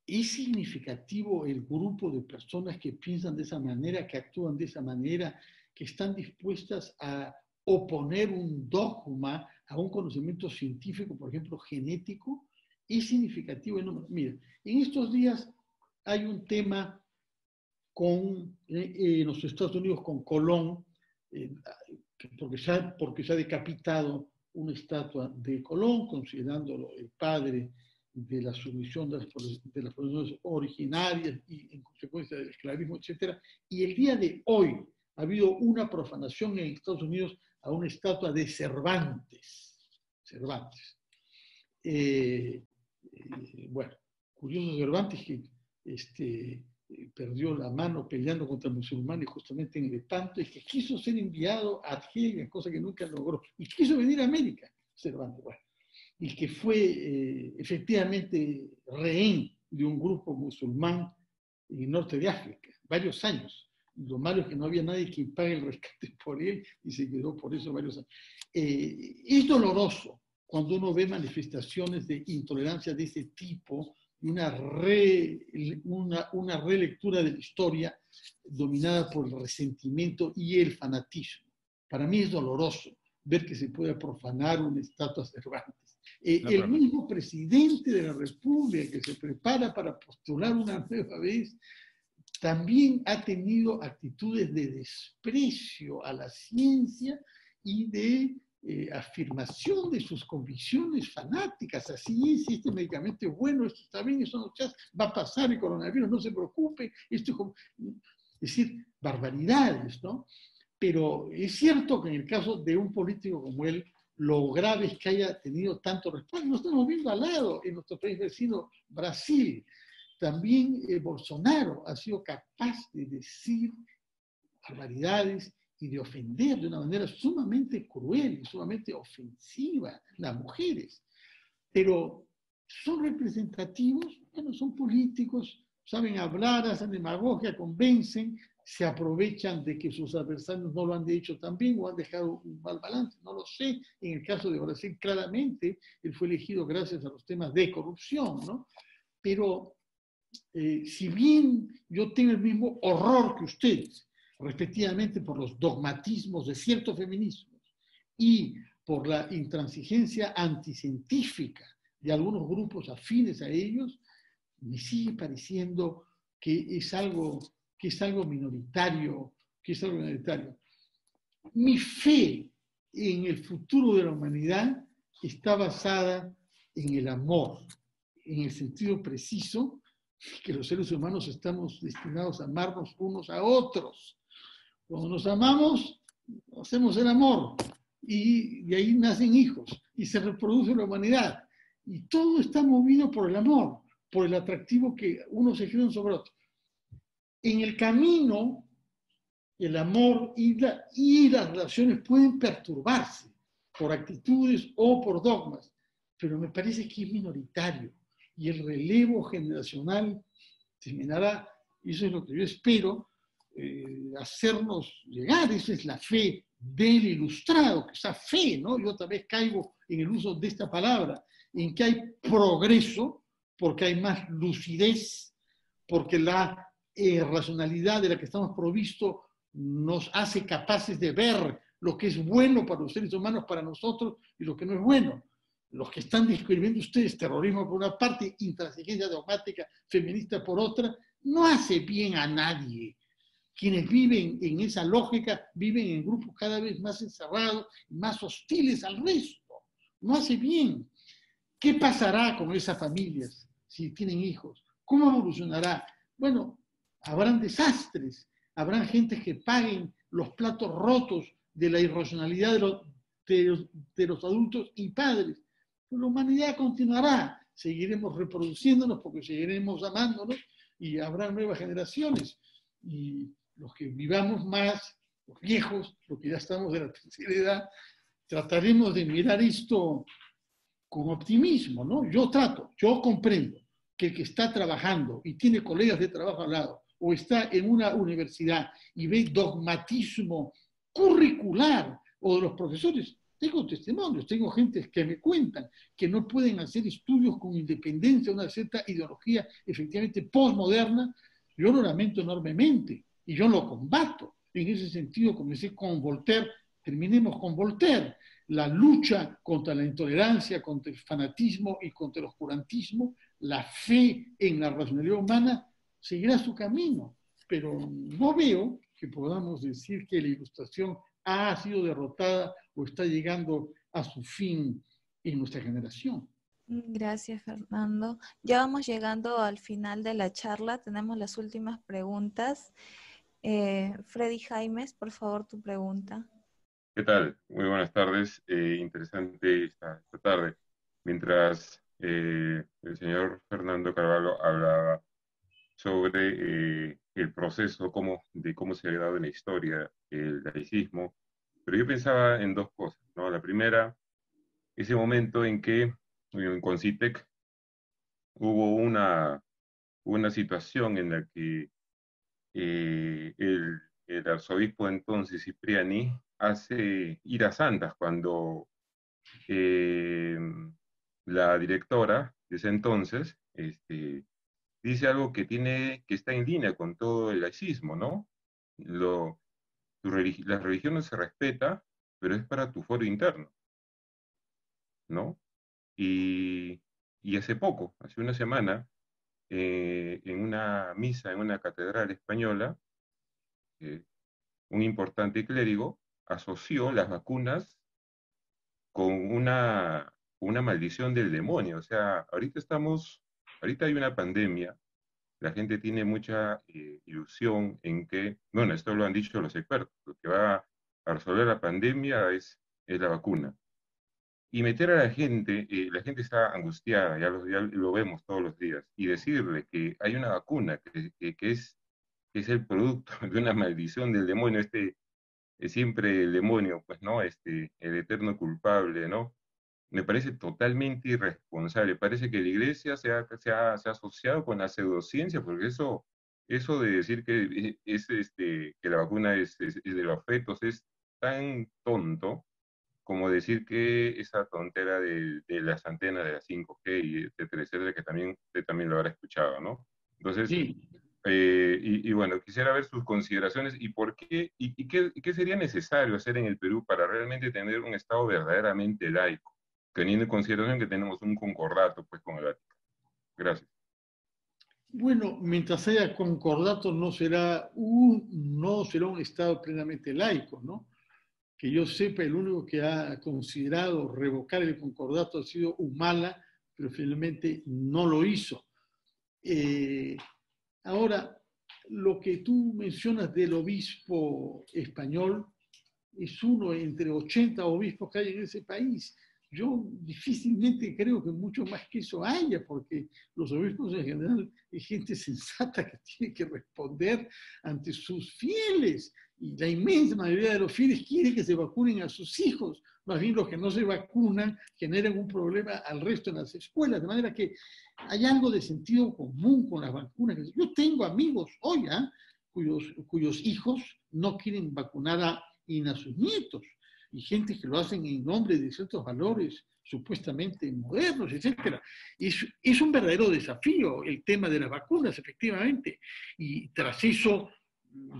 B: ¿Es significativo el grupo de personas que piensan de esa manera, que actúan de esa manera, que están dispuestas a oponer un dogma a un conocimiento científico, por ejemplo, genético? ¿Es significativo? No, mira, en estos días hay un tema con eh, los Estados Unidos, con Colón, eh, porque, se ha, porque se ha decapitado una estatua de Colón, considerándolo el padre de la sumisión de las, de las poblaciones originarias y en consecuencia del esclavismo, etc. Y el día de hoy ha habido una profanación en Estados Unidos a una estatua de Cervantes. Cervantes. Eh, eh, bueno, curioso Cervantes que este, perdió la mano peleando contra musulmanes justamente en Lepanto y que quiso ser enviado a Argelia, cosa que nunca logró, y quiso venir a América, Cervantes, bueno, y que fue eh, efectivamente rehén de un grupo musulmán en el norte de África, varios años. Lo malo es que no había nadie que pague el rescate <laughs> por él y se quedó por eso varios años. Eh, es doloroso cuando uno ve manifestaciones de intolerancia de ese tipo una, re, una, una relectura de la historia dominada por el resentimiento y el fanatismo. Para mí es doloroso ver que se puede profanar una estatua Cervantes. Eh, el mismo presidente de la República que se prepara para postular una nueva vez, también ha tenido actitudes de desprecio a la ciencia y de eh, afirmación de sus convicciones fanáticas. Así es, este medicamento es bueno, esto está bien, eso no va a pasar el coronavirus, no se preocupe. Esto es, es decir, barbaridades, ¿no? Pero es cierto que en el caso de un político como él, lo grave es que haya tenido tanto respaldo. Lo estamos viendo al lado en nuestro país vecino, Brasil. También eh, Bolsonaro ha sido capaz de decir barbaridades y de ofender de una manera sumamente cruel y sumamente ofensiva las mujeres. Pero son representativos, bueno, son políticos, saben hablar, hacen demagogia, convencen, se aprovechan de que sus adversarios no lo han dicho tan bien o han dejado un mal balance. No lo sé. En el caso de Brasil, claramente, él fue elegido gracias a los temas de corrupción, ¿no? Pero eh, si bien yo tengo el mismo horror que ustedes respectivamente por los dogmatismos de ciertos feminismos y por la intransigencia anticientífica de algunos grupos afines a ellos, me sigue pareciendo que es algo, que es algo minoritario, que es algo minoritario. Mi fe en el futuro de la humanidad está basada en el amor, en el sentido preciso que los seres humanos estamos destinados a amarnos unos a otros cuando nos amamos, hacemos el amor y de ahí nacen hijos y se reproduce la humanidad. Y todo está movido por el amor, por el atractivo que uno se crea sobre otro. En el camino, el amor y, y las relaciones pueden perturbarse por actitudes o por dogmas, pero me parece que es minoritario y el relevo generacional terminará, y eso es lo que yo espero, eh, hacernos llegar. Esa es la fe del ilustrado, que esa fe, ¿no? Yo otra vez caigo en el uso de esta palabra, en que hay progreso, porque hay más lucidez, porque la eh, racionalidad de la que estamos provistos nos hace capaces de ver lo que es bueno para los seres humanos, para nosotros, y lo que no es bueno. Los que están describiendo ustedes terrorismo por una parte, intransigencia dogmática feminista por otra, no hace bien a nadie. Quienes viven en esa lógica viven en grupos cada vez más encerrados, más hostiles al resto. No hace bien. ¿Qué pasará con esas familias si tienen hijos? ¿Cómo evolucionará? Bueno, habrán desastres, habrán gente que paguen los platos rotos de la irracionalidad de los, de los, adultos y padres. La humanidad continuará, seguiremos reproduciéndonos porque seguiremos amándonos y habrá nuevas generaciones. Y los que vivamos más, los viejos, los que ya estamos de la tercera edad, trataremos de mirar esto con optimismo, ¿no? Yo trato, yo comprendo que el que está trabajando y tiene colegas de trabajo al lado, o está en una universidad y ve dogmatismo curricular o de los profesores, tengo testimonios, tengo gente que me cuentan que no pueden hacer estudios con independencia, una cierta ideología efectivamente postmoderna, yo lo lamento enormemente y yo lo combato. En ese sentido, comencé con Voltaire, terminemos con Voltaire. La lucha contra la intolerancia, contra el fanatismo y contra el oscurantismo, la fe en la racionalidad humana, seguirá su camino. Pero no veo que podamos decir que la ilustración ha sido derrotada o está llegando a su fin en nuestra generación.
C: Gracias, Fernando. Ya vamos llegando al final de la charla. Tenemos las últimas preguntas. Eh, Freddy Jaimes, por favor, tu pregunta.
G: ¿Qué tal? Muy buenas tardes. Eh, interesante esta, tarde. Mientras eh, el señor Fernando Carvalho hablaba sobre el proceso cómo, de cómo se ha dado en la historia el laicismo, pero yo pensaba en dos cosas. ¿no? La primera, ese momento en que en Concitec hubo una, una situación en la que eh, el, el, arzobispo entonces Cipriani hace ir a santas cuando eh, la directora de ese entonces este, dice algo que, tiene, que está en línea con todo el laicismo, ¿no? Lo, la religión no se respeta, pero es para tu foro interno, ¿no? Y, hace poco, hace una semana, eh, en una misa en una catedral española, eh, un importante clérigo asoció las vacunas con una, una maldición del demonio. O sea, ahorita estamos, ahorita hay una pandemia, la gente tiene mucha eh, ilusión en que, bueno, esto lo han dicho los expertos, lo que va a resolver la pandemia es, es la vacuna y meter a la gente, eh, la gente está angustiada, ya lo, lo, vemos todos los días, y decirle que hay una vacuna que, que, es, es el producto <laughs> de una maldición del demonio, este es siempre el demonio, pues, ¿no? Este, el eterno culpable, ¿no? Me parece totalmente irresponsable. Parece que la iglesia se ha, se ha, se ha asociado con la pseudociencia, porque eso, eso de decir que, es, este, que la vacuna es, es de los fetos es tan tonto, como decir que esa tontera de, de, las antenas de la 5G y etcétera, etcétera, que también usted también lo habrá escuchado, ¿no? Entonces, sí. Eh, y, bueno, quisiera ver sus consideraciones y por qué, y, qué, qué, sería necesario hacer en el Perú para realmente tener un Estado verdaderamente laico, teniendo en consideración que tenemos un concordato pues, con el Vaticano. Gracias.
B: Bueno, mientras haya concordato no será un, no será un Estado plenamente laico, ¿no? que yo sepa, el único que ha considerado revocar el concordato ha sido Humala, pero finalmente no lo hizo. Eh, ahora, lo que tú mencionas del obispo español es uno entre 80 obispos que hay en ese país. Yo difícilmente creo que mucho más que eso haya, porque los obispos en general es gente sensata que tiene que responder ante sus fieles y la inmensa mayoría de los fieles quiere que se vacunen a sus hijos. Más bien los que no se vacunan generan un problema al resto en las escuelas. De manera que hay algo de sentido común con las vacunas. Yo tengo amigos hoy cuyos, cuyos hijos no quieren vacunar a, a sus nietos. Y gente que lo hacen en nombre de ciertos valores supuestamente modernos, etc. Es, es un verdadero desafío el tema de las vacunas, efectivamente. Y tras eso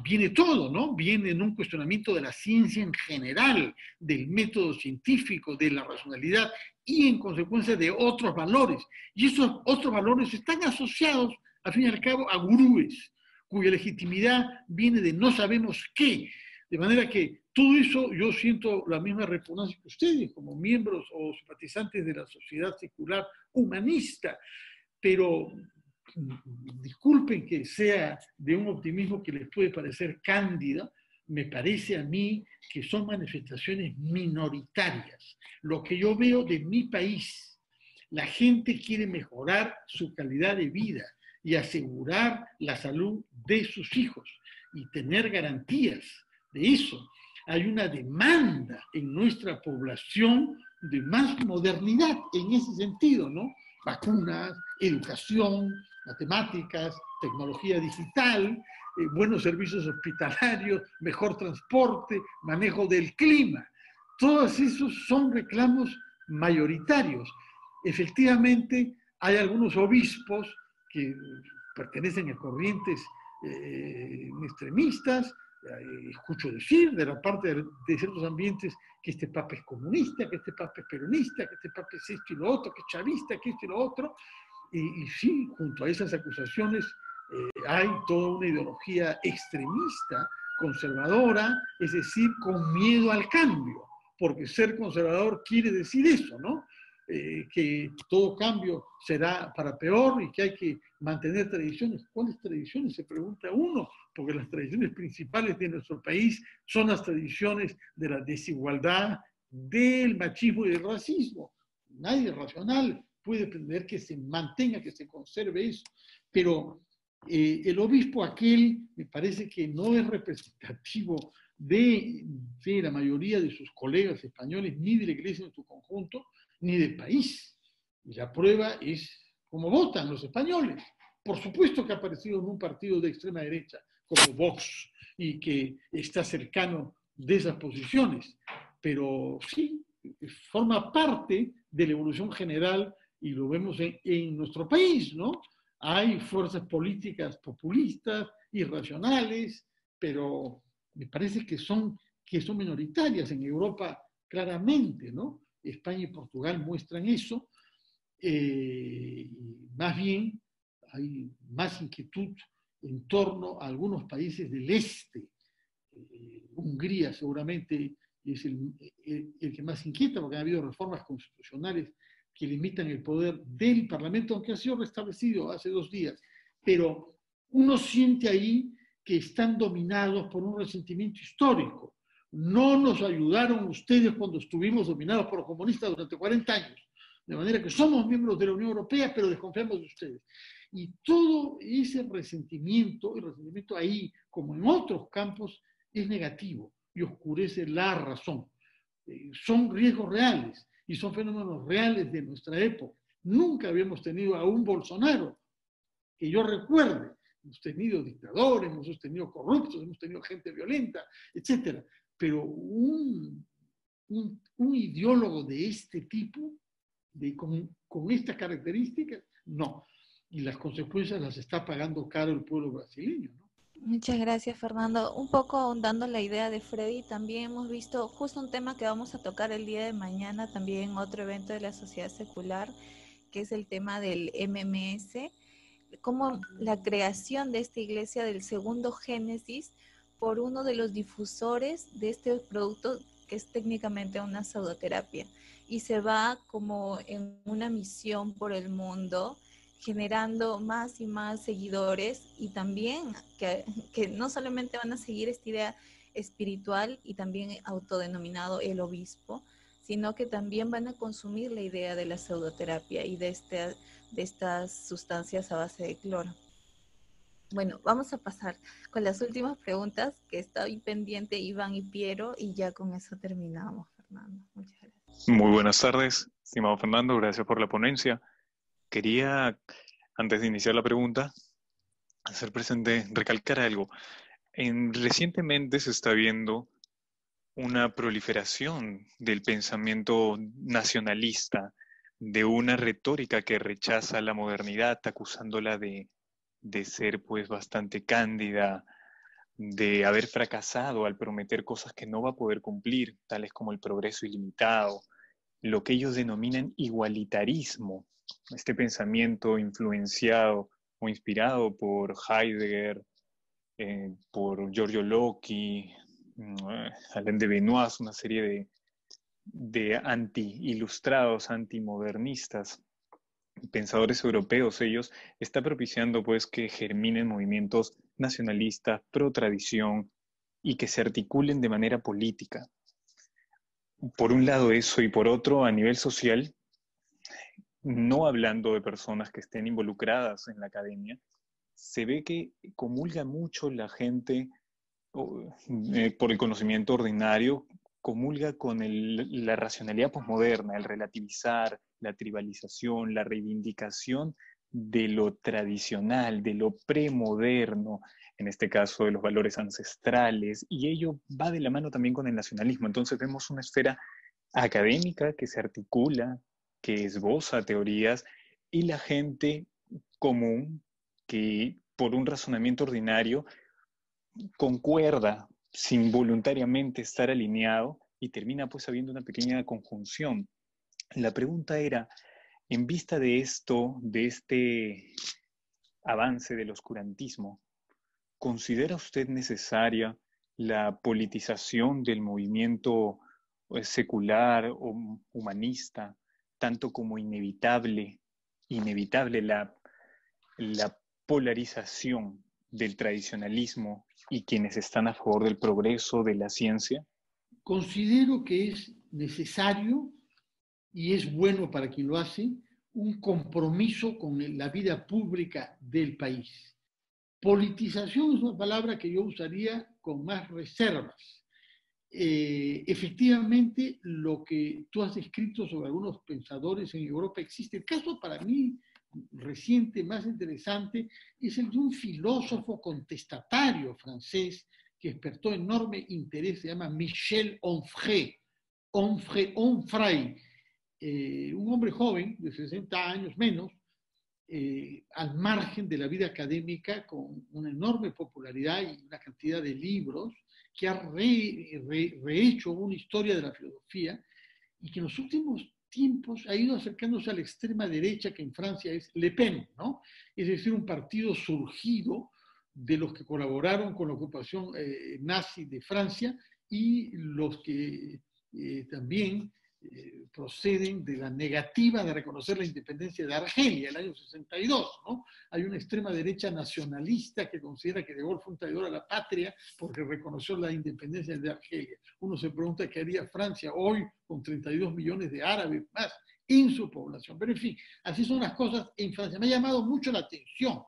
B: viene todo, ¿no? Viene en un cuestionamiento de la ciencia en general, del método científico, de la racionalidad y en consecuencia de otros valores. Y esos otros valores están asociados, al fin y al cabo, a gurúes, cuya legitimidad viene de no sabemos qué. De manera que todo eso yo siento la misma repugnancia que ustedes, como miembros o simpatizantes de la sociedad secular humanista, pero disculpen que sea de un optimismo que les puede parecer cándida, me parece a mí que son manifestaciones minoritarias. Lo que yo veo de mi país, la gente quiere mejorar su calidad de vida y asegurar la salud de sus hijos y tener garantías de eso. Hay una demanda en nuestra población de más modernidad en ese sentido, ¿no? Vacunas, educación, matemáticas, tecnología digital, eh, buenos servicios hospitalarios, mejor transporte, manejo del clima. Todos esos son reclamos mayoritarios. Efectivamente, hay algunos obispos que pertenecen a corrientes eh, extremistas, escucho decir de la parte de, ciertos ambientes que este papa es comunista, que este papa es peronista, que este papa es esto y lo otro, que es chavista, que esto y lo otro, y, sí, junto a esas acusaciones eh, hay toda una ideología extremista, conservadora, es decir, con miedo al cambio, porque ser conservador quiere decir eso, ¿no? Eh, que todo cambio será para peor y que hay que mantener tradiciones. ¿Cuáles tradiciones? Se pregunta uno, porque las tradiciones principales de nuestro país son las tradiciones de la desigualdad, del machismo y del racismo. Nadie racional puede pretender que se mantenga, que se conserve eso, pero eh, el obispo aquel me parece que no es representativo de, de, la mayoría de sus colegas españoles, ni de la iglesia en su conjunto, ni del país. Y la prueba es cómo votan los españoles. Por supuesto que ha aparecido en un partido de extrema derecha como Vox y que está cercano de esas posiciones, pero sí, forma parte de la evolución general y lo vemos en, nuestro país, ¿no? Hay fuerzas políticas populistas, irracionales, pero me parece que son, que son minoritarias en Europa claramente, ¿no? España y Portugal muestran eso. Eh, más bien hay más inquietud en torno a algunos países del este. Eh, Hungría seguramente es el, el, que más inquieta porque ha habido reformas constitucionales que limitan el poder del Parlamento, aunque ha sido restablecido hace dos días. Pero uno siente ahí que están dominados por un resentimiento histórico. No nos ayudaron ustedes cuando estuvimos dominados por los comunistas durante 40 años. De manera que somos miembros de la Unión Europea, pero desconfiamos de ustedes. Y todo ese resentimiento, el resentimiento ahí, como en otros campos, es negativo y oscurece la razón. Eh, son riesgos reales y son fenómenos reales de nuestra época. Nunca habíamos tenido a un Bolsonaro, que yo recuerde. Hemos tenido dictadores, hemos tenido corruptos, hemos tenido gente violenta, etc. Pero un, un, ideólogo de este tipo, de, con, con estas características, no. Y las consecuencias las está pagando caro el pueblo brasileño. ¿no?
C: Muchas gracias, Fernando. Un poco ahondando la idea de Freddy, también hemos visto justo un tema que vamos a tocar el día de mañana, también otro evento de la sociedad secular, que es el tema del MMS, como la creación de esta iglesia del segundo Génesis por uno de los difusores de este producto que es técnicamente una pseudoterapia y se va como en una misión por el mundo generando más y más seguidores y también que, no solamente van a seguir esta idea espiritual y también autodenominado el obispo, sino que también van a consumir la idea de la pseudoterapia y de, este, de estas sustancias a base de cloro. Bueno, vamos a pasar con las últimas preguntas que está hoy pendiente Iván y Piero y ya con eso terminamos, Fernando. Muchas gracias.
H: Muy buenas tardes, estimado Fernando, gracias por la ponencia quería, antes de iniciar la pregunta, hacer presente, recalcar algo. En, recientemente se está viendo una proliferación del pensamiento nacionalista, de una retórica que rechaza la modernidad, acusándola de, de ser pues bastante cándida, de haber fracasado al prometer cosas que no va a poder cumplir, tales como el progreso ilimitado, lo que ellos denominan igualitarismo, este pensamiento influenciado o inspirado por Heidegger, eh, por Giorgio Locke, mm, Alain de Benoist, una serie de, de anti-ilustrados, antimodernistas, pensadores europeos ellos, está propiciando pues que germinen movimientos nacionalistas, pro tradición y que se articulen de manera política. Por un lado eso y por otro a nivel social, no hablando de personas que estén involucradas en la academia, se ve que comulga mucho la gente eh, por el conocimiento ordinario, comulga con la racionalidad posmoderna, el relativizar, la tribalización, la reivindicación de lo tradicional, de lo premoderno, en este caso de los valores ancestrales, y ello va de la mano también con el nacionalismo. Entonces vemos una esfera académica que se articula, que esboza teorías, y la gente común que por un razonamiento ordinario concuerda sin voluntariamente estar alineado y termina pues habiendo una pequeña conjunción. La pregunta era, en vista de esto, de este avance del oscurantismo, ¿considera usted necesaria la politización del movimiento eh, secular o humanista, tanto como inevitable, inevitable la, la polarización del tradicionalismo y quienes están a favor del progreso de la ciencia?
B: Considero que es necesario y es bueno para quien lo hace un compromiso con la vida pública del país. Politización es una palabra que yo usaría con más reservas. Eh, efectivamente, lo que tú has escrito sobre algunos pensadores en Europa existe. El caso para mí reciente, más interesante, es el de un filósofo contestatario francés que despertó enorme interés, se llama Michel Onfray, Onfray, Onfray. Eh, un hombre joven, de 60 años menos, eh, al margen de la vida académica, con una enorme popularidad y una cantidad de libros, que ha rehecho una historia de la filosofía y que en los últimos tiempos ha ido acercándose a la extrema derecha, que en Francia es Le Pen, ¿no? Es decir, un partido surgido de los que colaboraron con la ocupación eh, nazi de Francia y los que eh, también eh, proceden de la negativa de reconocer la independencia de Argelia el año 62. ¿no? Hay una extrema derecha nacionalista que considera que De Gaulle fue un traidor a la patria porque reconoció la independencia de Argelia. Uno se pregunta qué haría Francia hoy con 32 millones de árabes más en su población. Pero en fin, así son las cosas en Francia. Me ha llamado mucho la atención.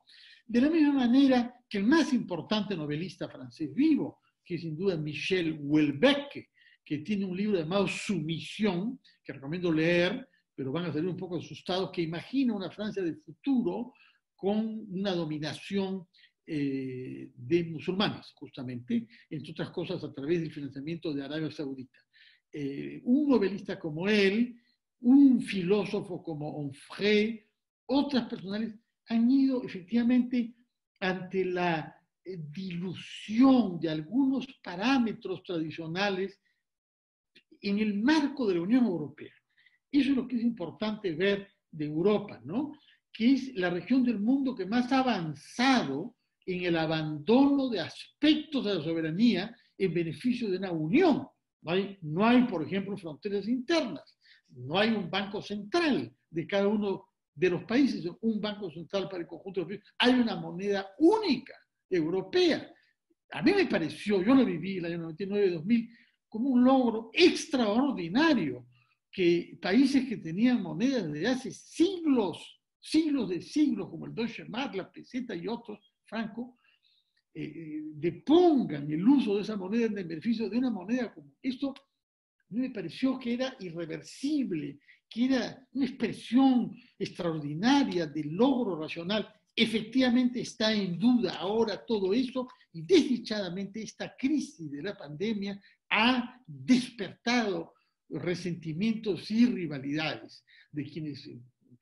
B: De la misma manera que el más importante novelista francés vivo, que sin duda Michel Houellebecq, que tiene un libro llamado Sumisión, que recomiendo leer, pero van a salir un poco asustados, que imagina una Francia del futuro con una dominación eh, de musulmanes, justamente, entre otras cosas a través del financiamiento de Arabia Saudita. Eh, un novelista como él, un filósofo como Onfray, otras personales han ido efectivamente ante la eh, dilución de algunos parámetros tradicionales en el marco de la Unión Europea. Eso es lo que es importante ver de Europa, ¿no? Que es la región del mundo que más ha avanzado en el abandono de aspectos de la soberanía en beneficio de una unión. No hay, no hay, por ejemplo, fronteras internas, no hay un banco central de cada uno de los países, un banco central para el conjunto de los países, hay una moneda única europea. A mí me pareció, yo lo viví el año 99-2000, como un logro extraordinario que países que tenían monedas de hace siglos, siglos de siglos, como el Deutsche Mark, la peseta y otros, Franco, eh, eh, depongan el uso de esa moneda en beneficio de una moneda como esto, a mí me pareció que era irreversible, que era una expresión extraordinaria del logro racional. Efectivamente está en duda ahora todo eso y desdichadamente esta crisis de la pandemia ha despertado resentimientos y rivalidades de quienes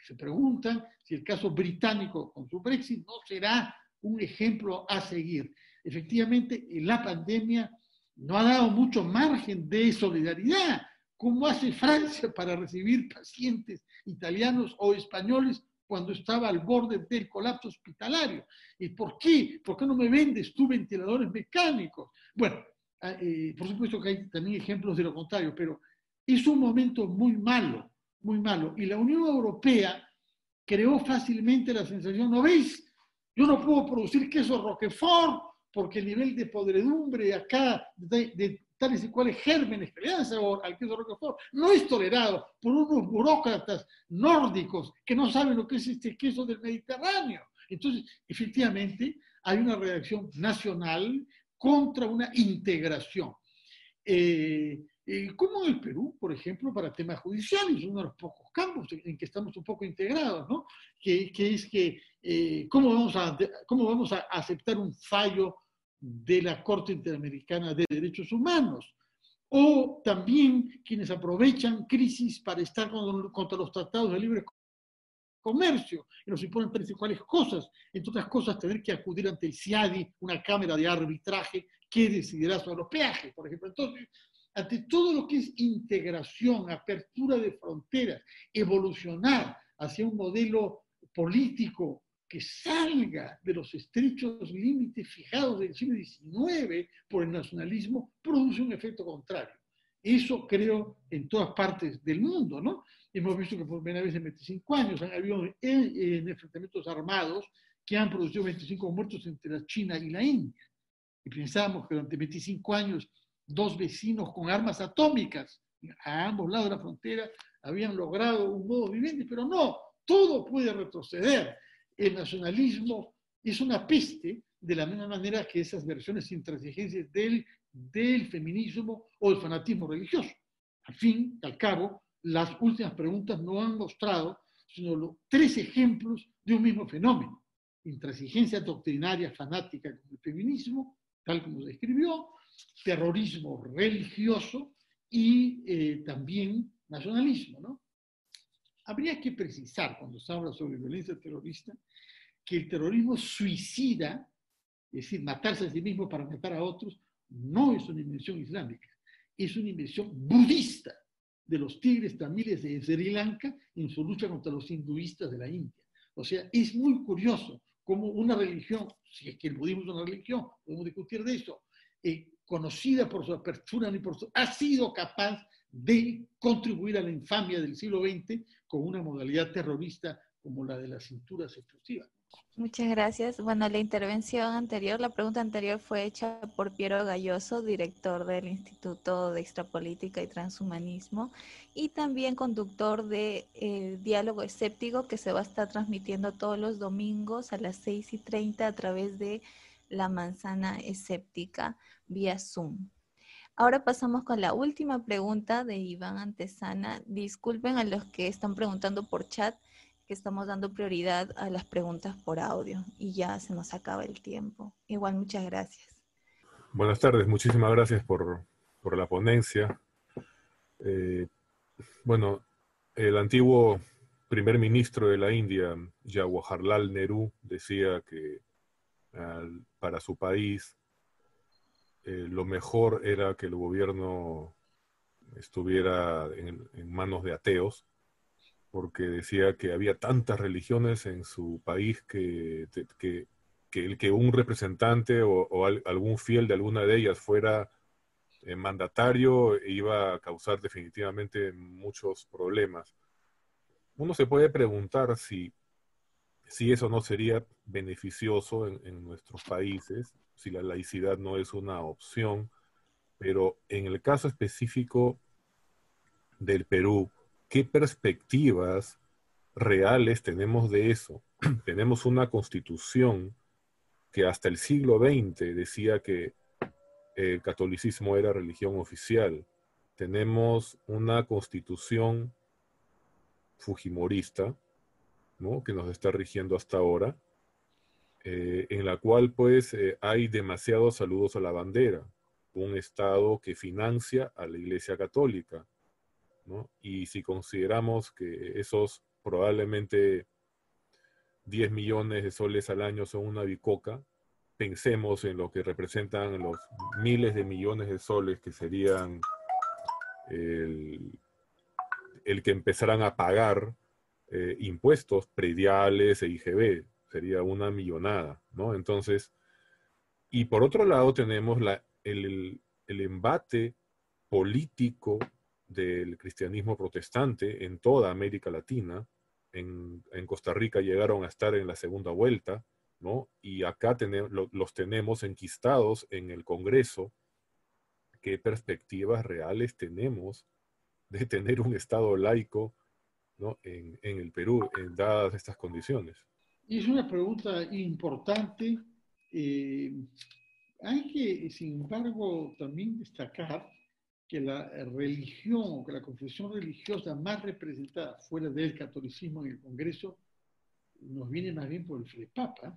B: se preguntan si el caso británico con su Brexit no será un ejemplo a seguir. efectivamente la pandemia no ha dado mucho margen de solidaridad. ¿Cómo hace Francia <laughs> para recibir pacientes italianos o españoles cuando estaba al borde del colapso hospitalario? ¿Y por qué? ¿Por qué no me vendes tú ventiladores mecánicos? Bueno, eh, por supuesto que hay también ejemplos de lo contrario, pero es un momento muy malo, muy malo. Y la Unión Europea creó fácilmente la sensación, ¿no veis? Yo no puedo producir queso Roquefort porque el nivel de podredumbre acá de, tales y cuales gérmenes que le dan sabor al queso Roquefort no es tolerado por unos burócratas nórdicos que no saben lo que es este queso del Mediterráneo. Entonces, efectivamente, hay una reacción nacional contra una integración. Eh, eh, como en el Perú, por ejemplo, para temas judiciales, uno de los pocos campos en que estamos un poco integrados, ¿no? Que, es que, eh, ¿cómo, vamos a, ¿cómo vamos a aceptar un fallo de la Corte Interamericana de Derechos Humanos? O también quienes aprovechan crisis para estar contra los tratados de libre comercio y nos imponen principales cosas, entre otras cosas tener que acudir ante el CIADI, una cámara de arbitraje que decidirá sobre los peajes, por ejemplo. Entonces, ante todo lo que es integración, apertura de fronteras, evolucionar hacia un modelo político que salga de los estrechos límites fijados del siglo XIX por el nacionalismo, produce un efecto contrario. Eso creo en todas partes del mundo, ¿no? Hemos visto que por primera vez en 25 años han habido enfrentamientos armados que han producido 25 muertos entre la China y la India. Y pensábamos que durante 25 años dos vecinos con armas atómicas a ambos lados de la frontera habían logrado un modo viviente, pero no, todo puede retroceder. El nacionalismo es una peste de la misma manera que esas versiones intransigentes del, del feminismo o del fanatismo religioso. Al fin y al cabo, las últimas preguntas no han mostrado sino los tres ejemplos de un mismo fenómeno. Intransigencia doctrinaria fanática como el feminismo, tal como se describió, terrorismo religioso y eh, también nacionalismo. Habría que precisar, cuando se habla sobre violencia terrorista, que el terrorismo suicida, es decir, matarse a sí mismo para matar a otros, no es una invención islámica, es una invención budista de los tigres tamiles de Sri Lanka en su lucha contra los hinduistas de la India. O sea, es muy curioso cómo una religión, si es que el budismo es una religión, podemos discutir de eso, eh, conocida por su apertura, ni por su, ha sido capaz de contribuir a la infamia del siglo XX con una modalidad terrorista como la de las cinturas explosivas.
C: Muchas gracias. Bueno, la intervención anterior, la pregunta anterior fue hecha por Piero Galloso, director del Instituto de Extrapolítica y Transhumanismo y también conductor de eh, Diálogo Escéptico que se va a estar transmitiendo todos los domingos a las 6 y 30 a través de La Manzana Escéptica vía Zoom. Ahora pasamos con la última pregunta de Iván Antesana. Disculpen a los que están preguntando por chat que estamos dando prioridad a las preguntas por audio y ya se nos acaba el tiempo. Igual, muchas gracias.
I: Buenas tardes, muchísimas gracias por, la ponencia. Eh, bueno, el antiguo primer ministro de la India, Jawaharlal Nehru, decía que para su país eh, lo mejor era que el gobierno estuviera en, manos de ateos, porque decía que había tantas religiones en su país que, que, el que un representante o, algún fiel de alguna de ellas fuera eh, mandatario iba a causar definitivamente muchos problemas. Uno se puede preguntar si, si eso no sería beneficioso en nuestros países si la laicidad no es una opción, pero en el caso específico del Perú, ¿qué perspectivas reales tenemos de eso? <clears throat> tenemos una constitución que hasta el siglo XX decía que el catolicismo era religión oficial. Tenemos una constitución fujimorista, ¿no? que nos está rigiendo hasta ahora, eh, en la cual pues eh, hay demasiados saludos a la bandera, un Estado que financia a la Iglesia Católica, Y si consideramos que esos probablemente 10 millones de soles al año son una bicoca, pensemos en lo que representan los miles de millones de soles que serían el, que empezaran a pagar eh, impuestos prediales e IGB, sería una millonada, ¿no? Entonces, y por otro lado tenemos la, el, el embate político del cristianismo protestante en toda América Latina. En, en, Costa Rica llegaron a estar en la segunda vuelta, ¿no? Y acá tenemos, los tenemos enquistados en el Congreso. ¿Qué perspectivas reales tenemos de tener un Estado laico ¿no? en, en el Perú, en dadas estas condiciones?
B: Es una pregunta importante. Eh, hay que, sin embargo, también destacar que la religión o que la confesión religiosa más representada fuera del catolicismo en el Congreso nos viene más bien por el FREPAPA.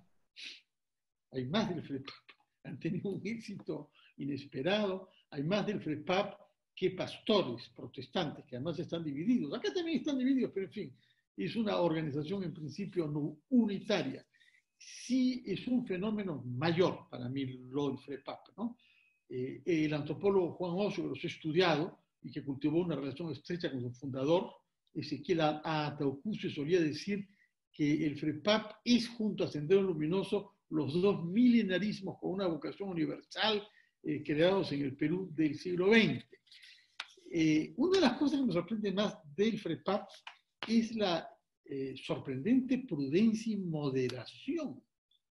B: Hay más del FREPAP. Han tenido un éxito inesperado. Hay más del FREPAP que pastores protestantes, que además están divididos. Acá también están divididos, pero en fin, es una organización en principio no unitaria. Sí es un fenómeno mayor para mí lo del FREPAP, ¿no? Eh, el antropólogo Juan Oso, que los ha estudiado y que cultivó una relación estrecha con su fundador, Ezequiel Ataucucio, solía decir que el FREPAP es, junto a Sendero Luminoso, los dos milenarismos con una vocación universal eh, creados en el Perú del siglo XX. Eh, una de las cosas que me sorprende más del FREPAP es la sorprendente prudencia y moderación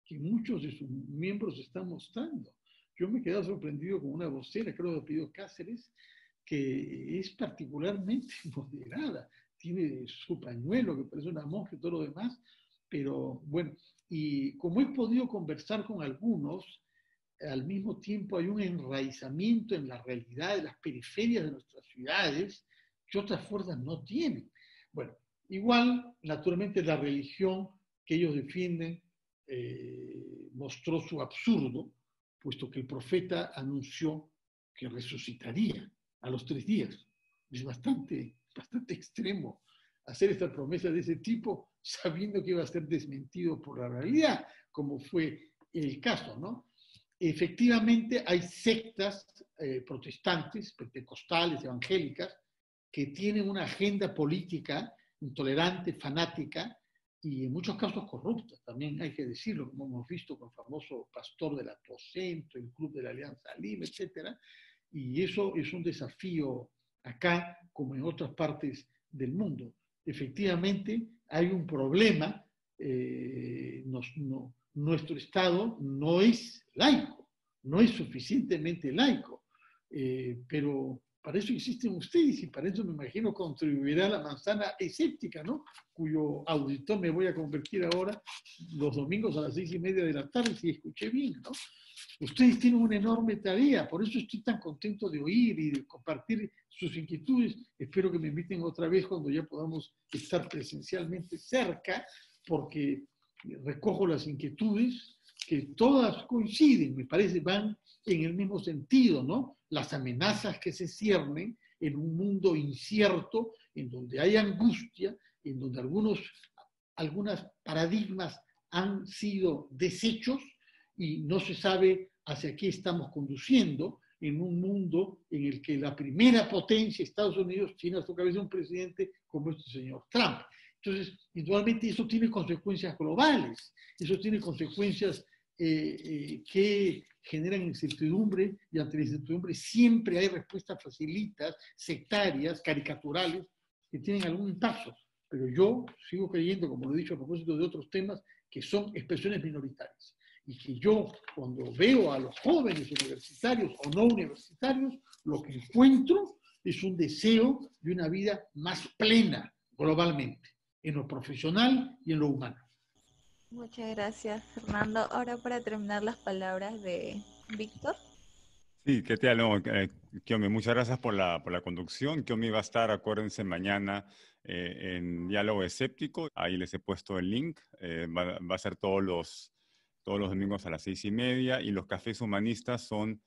B: que muchos de sus miembros están mostrando. Yo me he quedado sorprendido con una vocera, creo de apellido Cáceres, que es particularmente <laughs> moderada. Tiene su pañuelo, que parece una monja y todo lo demás, pero bueno, y como he podido conversar con algunos, al mismo tiempo hay un enraizamiento en la realidad de las periferias de nuestras ciudades que otras fuerzas no tienen. Bueno, igual, naturalmente, la religión que ellos defienden eh, mostró su absurdo, puesto que el profeta anunció que resucitaría a los tres días. Es bastante, bastante extremo hacer esta promesa de ese tipo sabiendo que iba a ser desmentido por la realidad, como fue el caso, ¿no? Efectivamente, hay sectas eh, protestantes, pentecostales, evangélicas, que tienen una agenda política intolerante, fanática, y en muchos casos corrupta, también hay que decirlo, como hemos visto con el famoso pastor del aposento, el club de la Alianza Lima, etc. Y eso es un desafío acá como en otras partes del mundo. Efectivamente, hay un problema, eh, nuestro Estado no es laico, no es suficientemente laico, eh, pero para eso existen ustedes y para eso me imagino contribuirá la manzana escéptica, ¿no? Cuyo auditor me voy a convertir ahora los domingos a las seis y media de la tarde, si escuché bien, ¿no? Ustedes tienen una enorme tarea, por eso estoy tan contento de oír y de compartir sus inquietudes. Espero que me inviten otra vez cuando ya podamos estar presencialmente cerca, porque recojo las inquietudes que todas coinciden, me parece, van en el mismo sentido, ¿no? Las amenazas que se ciernen en un mundo incierto, en donde hay angustia, en donde algunos algunas paradigmas han sido desechos y no se sabe hacia qué estamos conduciendo en un mundo en el que la primera potencia, Estados Unidos, tiene a su cabeza un presidente como este señor Trump. Entonces, igualmente eso tiene consecuencias globales, eso tiene consecuencias eh, eh, que generan incertidumbre y ante la incertidumbre siempre hay respuestas facilitas, sectarias, caricaturales, que tienen algún impacto. Pero yo sigo creyendo, como lo he dicho a propósito de otros temas, que son expresiones minoritarias. Y que yo, cuando veo a los jóvenes universitarios o no universitarios, lo que encuentro es un deseo de una vida más plena globalmente, en lo profesional y en lo humano.
C: Muchas gracias, Fernando. Ahora para terminar las palabras de Víctor.
A: Sí, ¿qué tal? No, eh, Kiomi, muchas gracias por la, por la conducción. Kiomi va a estar, acuérdense, mañana eh, en Diálogo Escéptico. Ahí les he puesto el link. Eh, va, a ser todos los, todos los domingos a las seis y media. Y los cafés humanistas son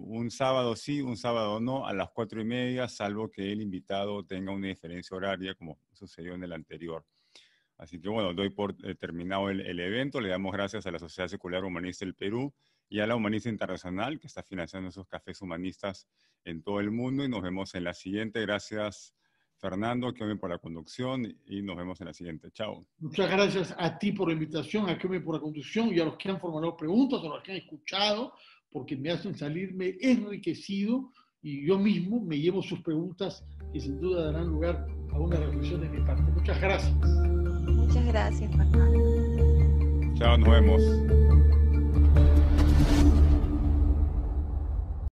A: un sábado sí, un sábado no, a las cuatro y media, salvo que el invitado tenga una diferencia horaria, como sucedió en el anterior. Así que bueno, doy por eh, terminado el, el, evento. Le damos gracias a la Sociedad Secular Humanista del Perú y a la Humanista Internacional que está financiando esos cafés humanistas en todo el mundo y nos vemos en la siguiente. Gracias Fernando, que por la conducción y nos vemos en la siguiente. Chao.
B: Muchas gracias a ti por la invitación, a Kevin por la conducción y a los que han formulado preguntas, a los que han escuchado, porque me hacen salirme enriquecido y yo mismo me llevo sus preguntas y sin duda darán lugar a una reflexión de mi parte. Muchas gracias.
C: Muchas gracias, Fernando.
A: Chao, nos vemos.